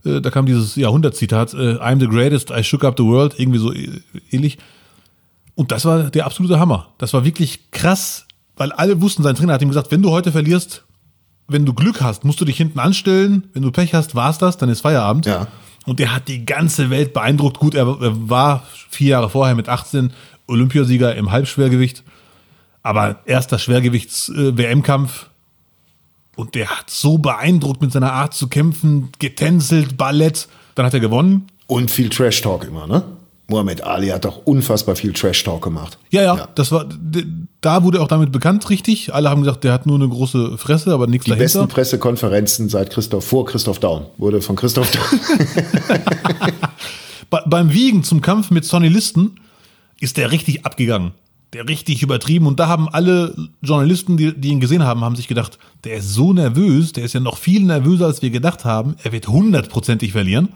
Äh, da kam dieses Jahrhundertzitat, äh, I'm the greatest, I shook up the world, irgendwie so äh, ähnlich. Und das war der absolute Hammer. Das war wirklich krass, weil alle wussten, sein Trainer hat ihm gesagt, wenn du heute verlierst, wenn du Glück hast, musst du dich hinten anstellen. Wenn du Pech hast, war's das, dann ist Feierabend. Ja. Und der hat die ganze Welt beeindruckt. Gut, er, war vier Jahre vorher mit 18 Olympiasieger im Halbschwergewicht. Aber erster Schwergewichts-WM-Kampf. Und der hat so beeindruckt mit seiner Art zu kämpfen, getänzelt, Ballett. Dann hat er gewonnen. Und viel Trash-Talk immer, ne? Muhammad Ali hat doch unfassbar viel Trash-Talk gemacht. Ja, ja, das war, da wurde er auch damit bekannt, richtig. Alle haben gesagt, der hat nur eine große Fresse, aber nichts Die dahinter. besten Pressekonferenzen seit Christoph, vor Christoph Daum. Wurde von Christoph Daum. Be beim Wiegen zum Kampf mit Sonny Liston ist der richtig abgegangen. Der richtig übertrieben. Und da haben alle Journalisten, die, die ihn gesehen haben, haben sich gedacht, der ist so nervös, der ist ja noch viel nervöser, als wir gedacht haben. Er wird hundertprozentig verlieren.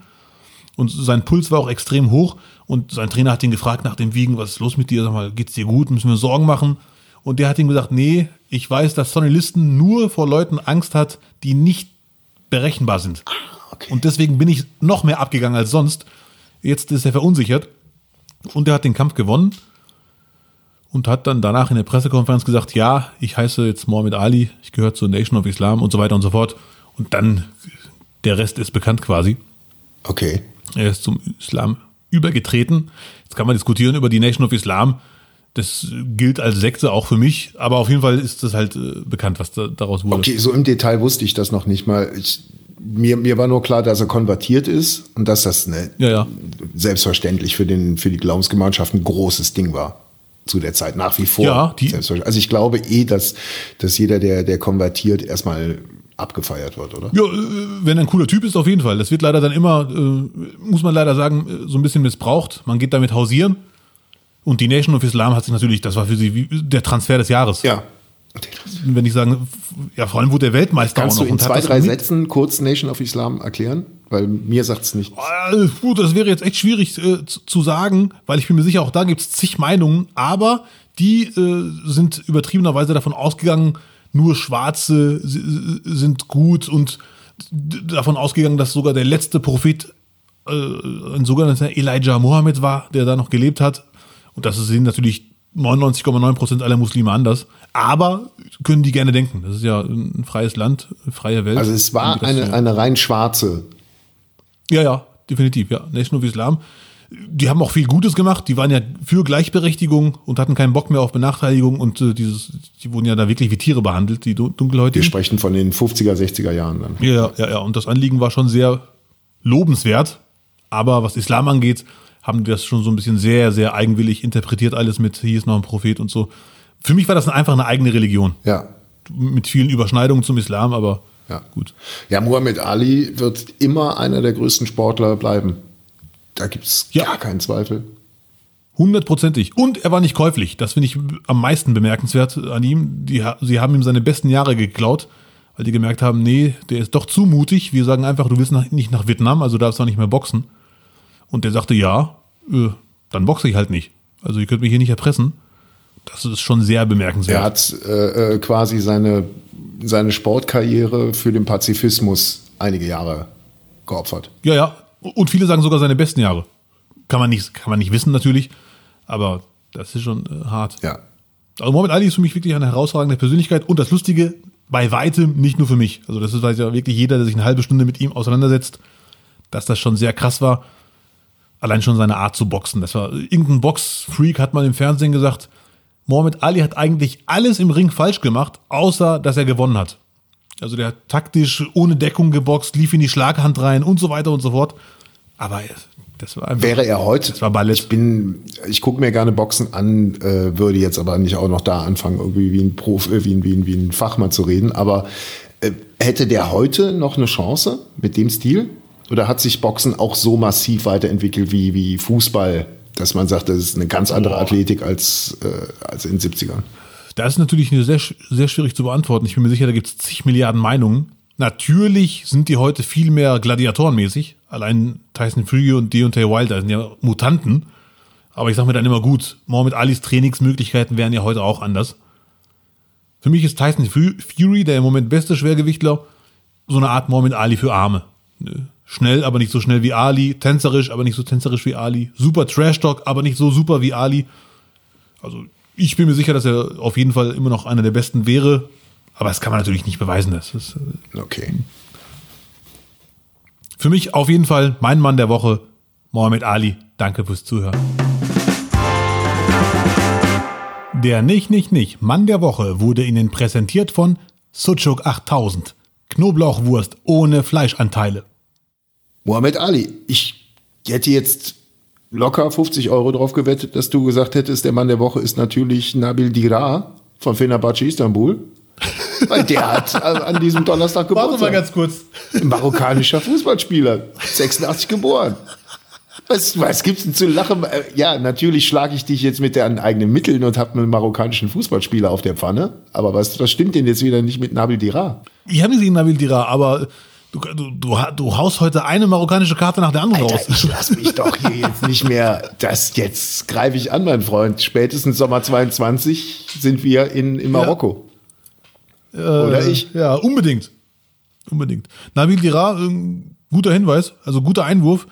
Und sein Puls war auch extrem hoch. Und sein Trainer hat ihn gefragt nach dem Wiegen, was ist los mit dir? Sag mal, geht's dir gut? Müssen wir Sorgen machen? Und der hat ihm gesagt, nee, ich weiß, dass Sonny Liston nur vor Leuten Angst hat, die nicht berechenbar sind. okay. Und deswegen bin ich noch mehr abgegangen als sonst. Jetzt ist er verunsichert. Und er hat den Kampf gewonnen. Und hat dann danach in der Pressekonferenz gesagt, ja, ich heiße jetzt Mohammed Ali, ich gehöre zur Nation of Islam und so weiter und so fort. Und dann, der Rest ist bekannt quasi. Okay. Er ist zum Islam übergetreten. Jetzt kann man diskutieren über die Nation of Islam. Das gilt als Sekte auch für mich, aber auf jeden Fall ist das halt äh, bekannt, was da, daraus wurde. Okay, so im Detail wusste ich das noch nicht mal. Ich, mir, mir war nur klar, dass er konvertiert ist und dass das ne, Ja, ja. selbstverständlich für, den, für die Glaubensgemeinschaft ein großes Ding war. Zu der Zeit, nach wie vor. Ja, die- also ich glaube eh, dass, dass jeder, der, der konvertiert, erstmal abgefeiert wird, oder? Ja, äh, wenn er ein cooler Typ ist, auf jeden Fall. Das wird leider dann immer, äh, muss man leider sagen, so ein bisschen missbraucht. Man geht damit hausieren. Und die Nation of Islam hat sich natürlich, das war für sie wie der Transfer des Jahres. Ja. Wenn ich sagen, ja, vor allem wurde der Weltmeister Kannst auch du noch. in und hat zwei, drei Sätzen kurz Nation of Islam erklären? Weil mir sagt es nicht. Gut, das wäre jetzt echt schwierig äh, zu, zu sagen, weil ich bin mir sicher, auch da gibt es zig Meinungen, aber die äh, sind übertriebenerweise davon ausgegangen, nur Schwarze sind gut und davon ausgegangen, dass sogar der letzte Prophet äh, ein sogenannter Elijah Mohammed war, der da noch gelebt hat. Und das sehen natürlich 99,9 Prozent aller Muslime anders. Aber können die gerne denken. Das ist ja ein freies Land, eine freie Welt. Also es war eine, eine rein schwarze. Ja, ja, definitiv, ja. Nation of Islam. Die haben auch viel Gutes gemacht. Die waren ja für Gleichberechtigung und hatten keinen Bock mehr auf Benachteiligung und äh, dieses, die wurden ja da wirklich wie Tiere behandelt, die Dunkelhäutigen. Wir sprechen von den 50er, 60er Jahren dann. Ja, ja, ja. Und das Anliegen war schon sehr lobenswert. Aber was Islam angeht, haben die das schon so ein bisschen sehr, sehr eigenwillig interpretiert, alles mit, hier ist noch ein Prophet und so. Für mich war das einfach eine eigene Religion. Ja. Mit vielen Überschneidungen zum Islam, aber ja. gut. Ja, Muhammad Ali wird immer einer der größten Sportler bleiben. Da gibt es ja. gar keinen Zweifel. Hundertprozentig. Und er war nicht käuflich. Das finde ich am meisten bemerkenswert an ihm. Die, sie haben ihm seine besten Jahre geklaut, weil die gemerkt haben, nee, der ist doch zu mutig. Wir sagen einfach, du willst nach, nicht nach Vietnam, also darfst du auch nicht mehr boxen. Und der sagte, ja, äh, dann boxe ich halt nicht. Also ihr könnt mich hier nicht erpressen. Das ist schon sehr bemerkenswert. Er hat äh, äh, quasi seine, seine Sportkarriere für den Pazifismus einige Jahre geopfert. Ja, ja. Und viele sagen sogar seine besten Jahre. Kann man nicht, kann man nicht wissen natürlich, aber das ist schon äh, hart. Ja. Also Mohamed Ali ist für mich wirklich eine herausragende Persönlichkeit und das Lustige, bei weitem nicht nur für mich. Also das ist weiß ja wirklich jeder, der sich eine halbe Stunde mit ihm auseinandersetzt, dass das schon sehr krass war allein schon seine Art zu boxen. Das war irgendein Boxfreak hat mal im Fernsehen gesagt, Mohammed Ali hat eigentlich alles im Ring falsch gemacht, außer dass er gewonnen hat. Also der hat taktisch ohne Deckung geboxt, lief in die Schlaghand rein und so weiter und so fort. Aber das war einfach, Wäre er heute, das war Ballett. ich bin, ich gucke mir gerne Boxen an, äh, würde jetzt aber nicht auch noch da anfangen, irgendwie wie ein Prof, äh, wie, ein, wie, ein, wie ein Fachmann zu reden. Aber äh, hätte der heute noch eine Chance mit dem Stil? Oder hat sich Boxen auch so massiv weiterentwickelt wie, wie Fußball, dass man sagt, das ist eine ganz andere Athletik als, äh, als in den 70ern? Das ist natürlich sehr, sehr schwierig zu beantworten. Ich bin mir sicher, da gibt es zig Milliarden Meinungen. Natürlich sind die heute viel mehr gladiatorenmäßig. Allein Tyson Fury und Deontay Wilder sind ja Mutanten. Aber ich sage mir dann immer gut, Mohamed Alis Trainingsmöglichkeiten wären ja heute auch anders. Für mich ist Tyson Fury, der im Moment beste Schwergewichtler, so eine Art Mohamed Ali für Arme. Schnell, aber nicht so schnell wie Ali. Tänzerisch, aber nicht so tänzerisch wie Ali. Super Trash-Talk, aber nicht so super wie Ali. Also, ich bin mir sicher, dass er auf jeden Fall immer noch einer der besten wäre. Aber das kann man natürlich nicht beweisen. Das ist, äh, okay. Für mich auf jeden Fall mein Mann der Woche, Mohamed Ali. Danke fürs Zuhören. Der Nicht, Nicht, Nicht Mann der Woche wurde Ihnen präsentiert von Sucuk 8000. Knoblauchwurst ohne Fleischanteile. Mohammed Ali. Ich hätte jetzt locker 50 Euro drauf gewettet, dass du gesagt hättest, der Mann der Woche ist natürlich Nabil Dira von Fenerbahce Istanbul. Weil der hat an diesem Donnerstag geboren. Warte mal ganz kurz. Ein marokkanischer Fußballspieler. 86 geboren. Was, was gibt's denn zu lachen? Äh, ja, natürlich schlage ich dich jetzt mit deinen eigenen Mitteln und habe einen marokkanischen Fußballspieler auf der Pfanne. Aber was, was stimmt denn jetzt wieder nicht mit Nabil Dira? Ich habe gesehen Nabil Dira, aber Du, du, du, du haust heute eine marokkanische Karte nach der anderen Alter, raus. Ich lass mich doch hier jetzt nicht mehr. Das jetzt greife ich an, mein Freund. Spätestens Sommer 22 sind wir in, in Marokko. Ja. Oder äh, ich? Ja, unbedingt. Unbedingt. Nabil Dira, äh, guter Hinweis, also guter Einwurf.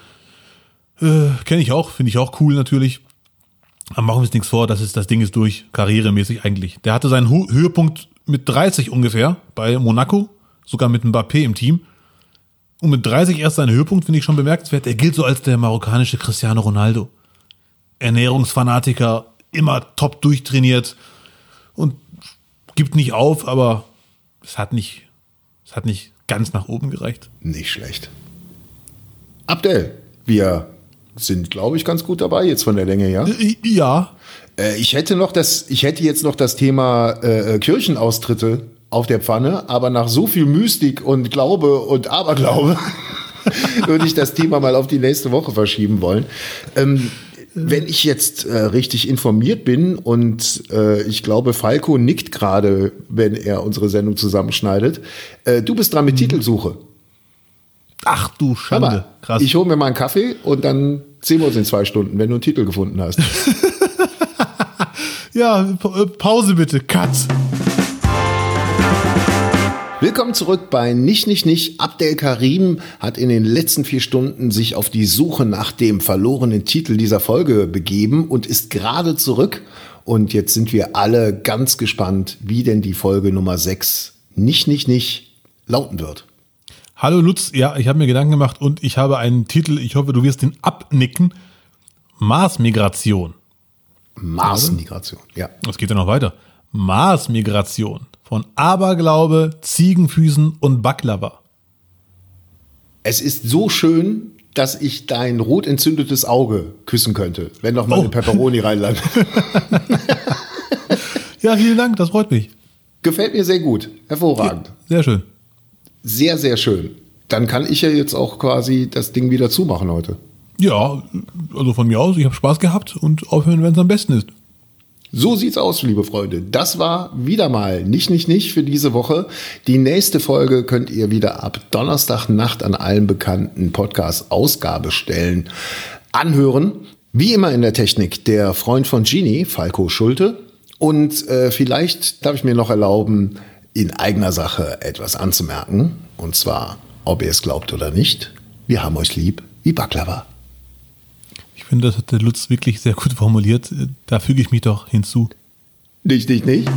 Äh, Kenne ich auch, finde ich auch cool natürlich. Aber machen wir uns nichts vor, das, ist, das Ding ist durch, karrieremäßig eigentlich. Der hatte seinen Höhepunkt mit 30 ungefähr bei Monaco, sogar mit Mbappé im Team. Und mit 30 erst seinen Höhepunkt finde ich schon bemerkenswert. Er gilt so als der marokkanische Cristiano Ronaldo. Ernährungsfanatiker, immer top durchtrainiert und gibt nicht auf, aber es hat nicht, es hat nicht ganz nach oben gereicht. Nicht schlecht. Abdel, wir sind, glaube ich, ganz gut dabei jetzt von der Länge, ja? Äh, ja. Äh, ich hätte noch das, ich hätte jetzt noch das Thema äh, Kirchenaustritte auf der Pfanne, aber nach so viel Mystik und Glaube und Aberglaube würde ich das Thema mal auf die nächste Woche verschieben wollen. Ähm, wenn ich jetzt äh, richtig informiert bin und äh, ich glaube, Falco nickt gerade, wenn er unsere Sendung zusammenschneidet, äh, du bist dran mit mhm. Titelsuche. Ach du Schande, mal, krass. Ich hole mir mal einen Kaffee und dann sehen wir uns in zwei Stunden, wenn du einen Titel gefunden hast. ja, Pause bitte, Cut. Willkommen zurück bei Nicht, Nicht, Nicht. Abdel Karim hat in den letzten vier Stunden sich auf die Suche nach dem verlorenen Titel dieser Folge begeben und ist gerade zurück. Und jetzt sind wir alle ganz gespannt, wie denn die Folge Nummer 6 Nicht, Nicht, Nicht lauten wird. Hallo Lutz, ja, ich habe mir Gedanken gemacht und ich habe einen Titel, ich hoffe, du wirst den abnicken. Marsmigration. Marsmigration, ja. Es geht ja noch weiter. Marsmigration von Aberglaube, Ziegenfüßen und Baklava. Es ist so schön, dass ich dein rot entzündetes Auge küssen könnte, wenn noch mal oh. eine Pepperoni reinlandet. ja, vielen Dank, das freut mich. Gefällt mir sehr gut. Hervorragend. Ja, sehr schön. Sehr, sehr schön. Dann kann ich ja jetzt auch quasi das Ding wieder zumachen heute. Ja, also von mir aus, ich habe Spaß gehabt und aufhören, wenn es am besten ist. So sieht's aus, liebe Freunde. Das war wieder mal nicht, nicht, nicht für diese Woche. Die nächste Folge könnt ihr wieder ab Donnerstagnacht an allen bekannten Podcast-Ausgabestellen anhören. Wie immer in der Technik der Freund von Genie, Falco Schulte. Und äh, vielleicht darf ich mir noch erlauben, in eigener Sache etwas anzumerken. Und zwar, ob ihr es glaubt oder nicht, wir haben euch lieb wie Baklava finde, das hat der Lutz wirklich sehr gut formuliert. Da füge ich mich doch hinzu. Nicht, nicht, nicht.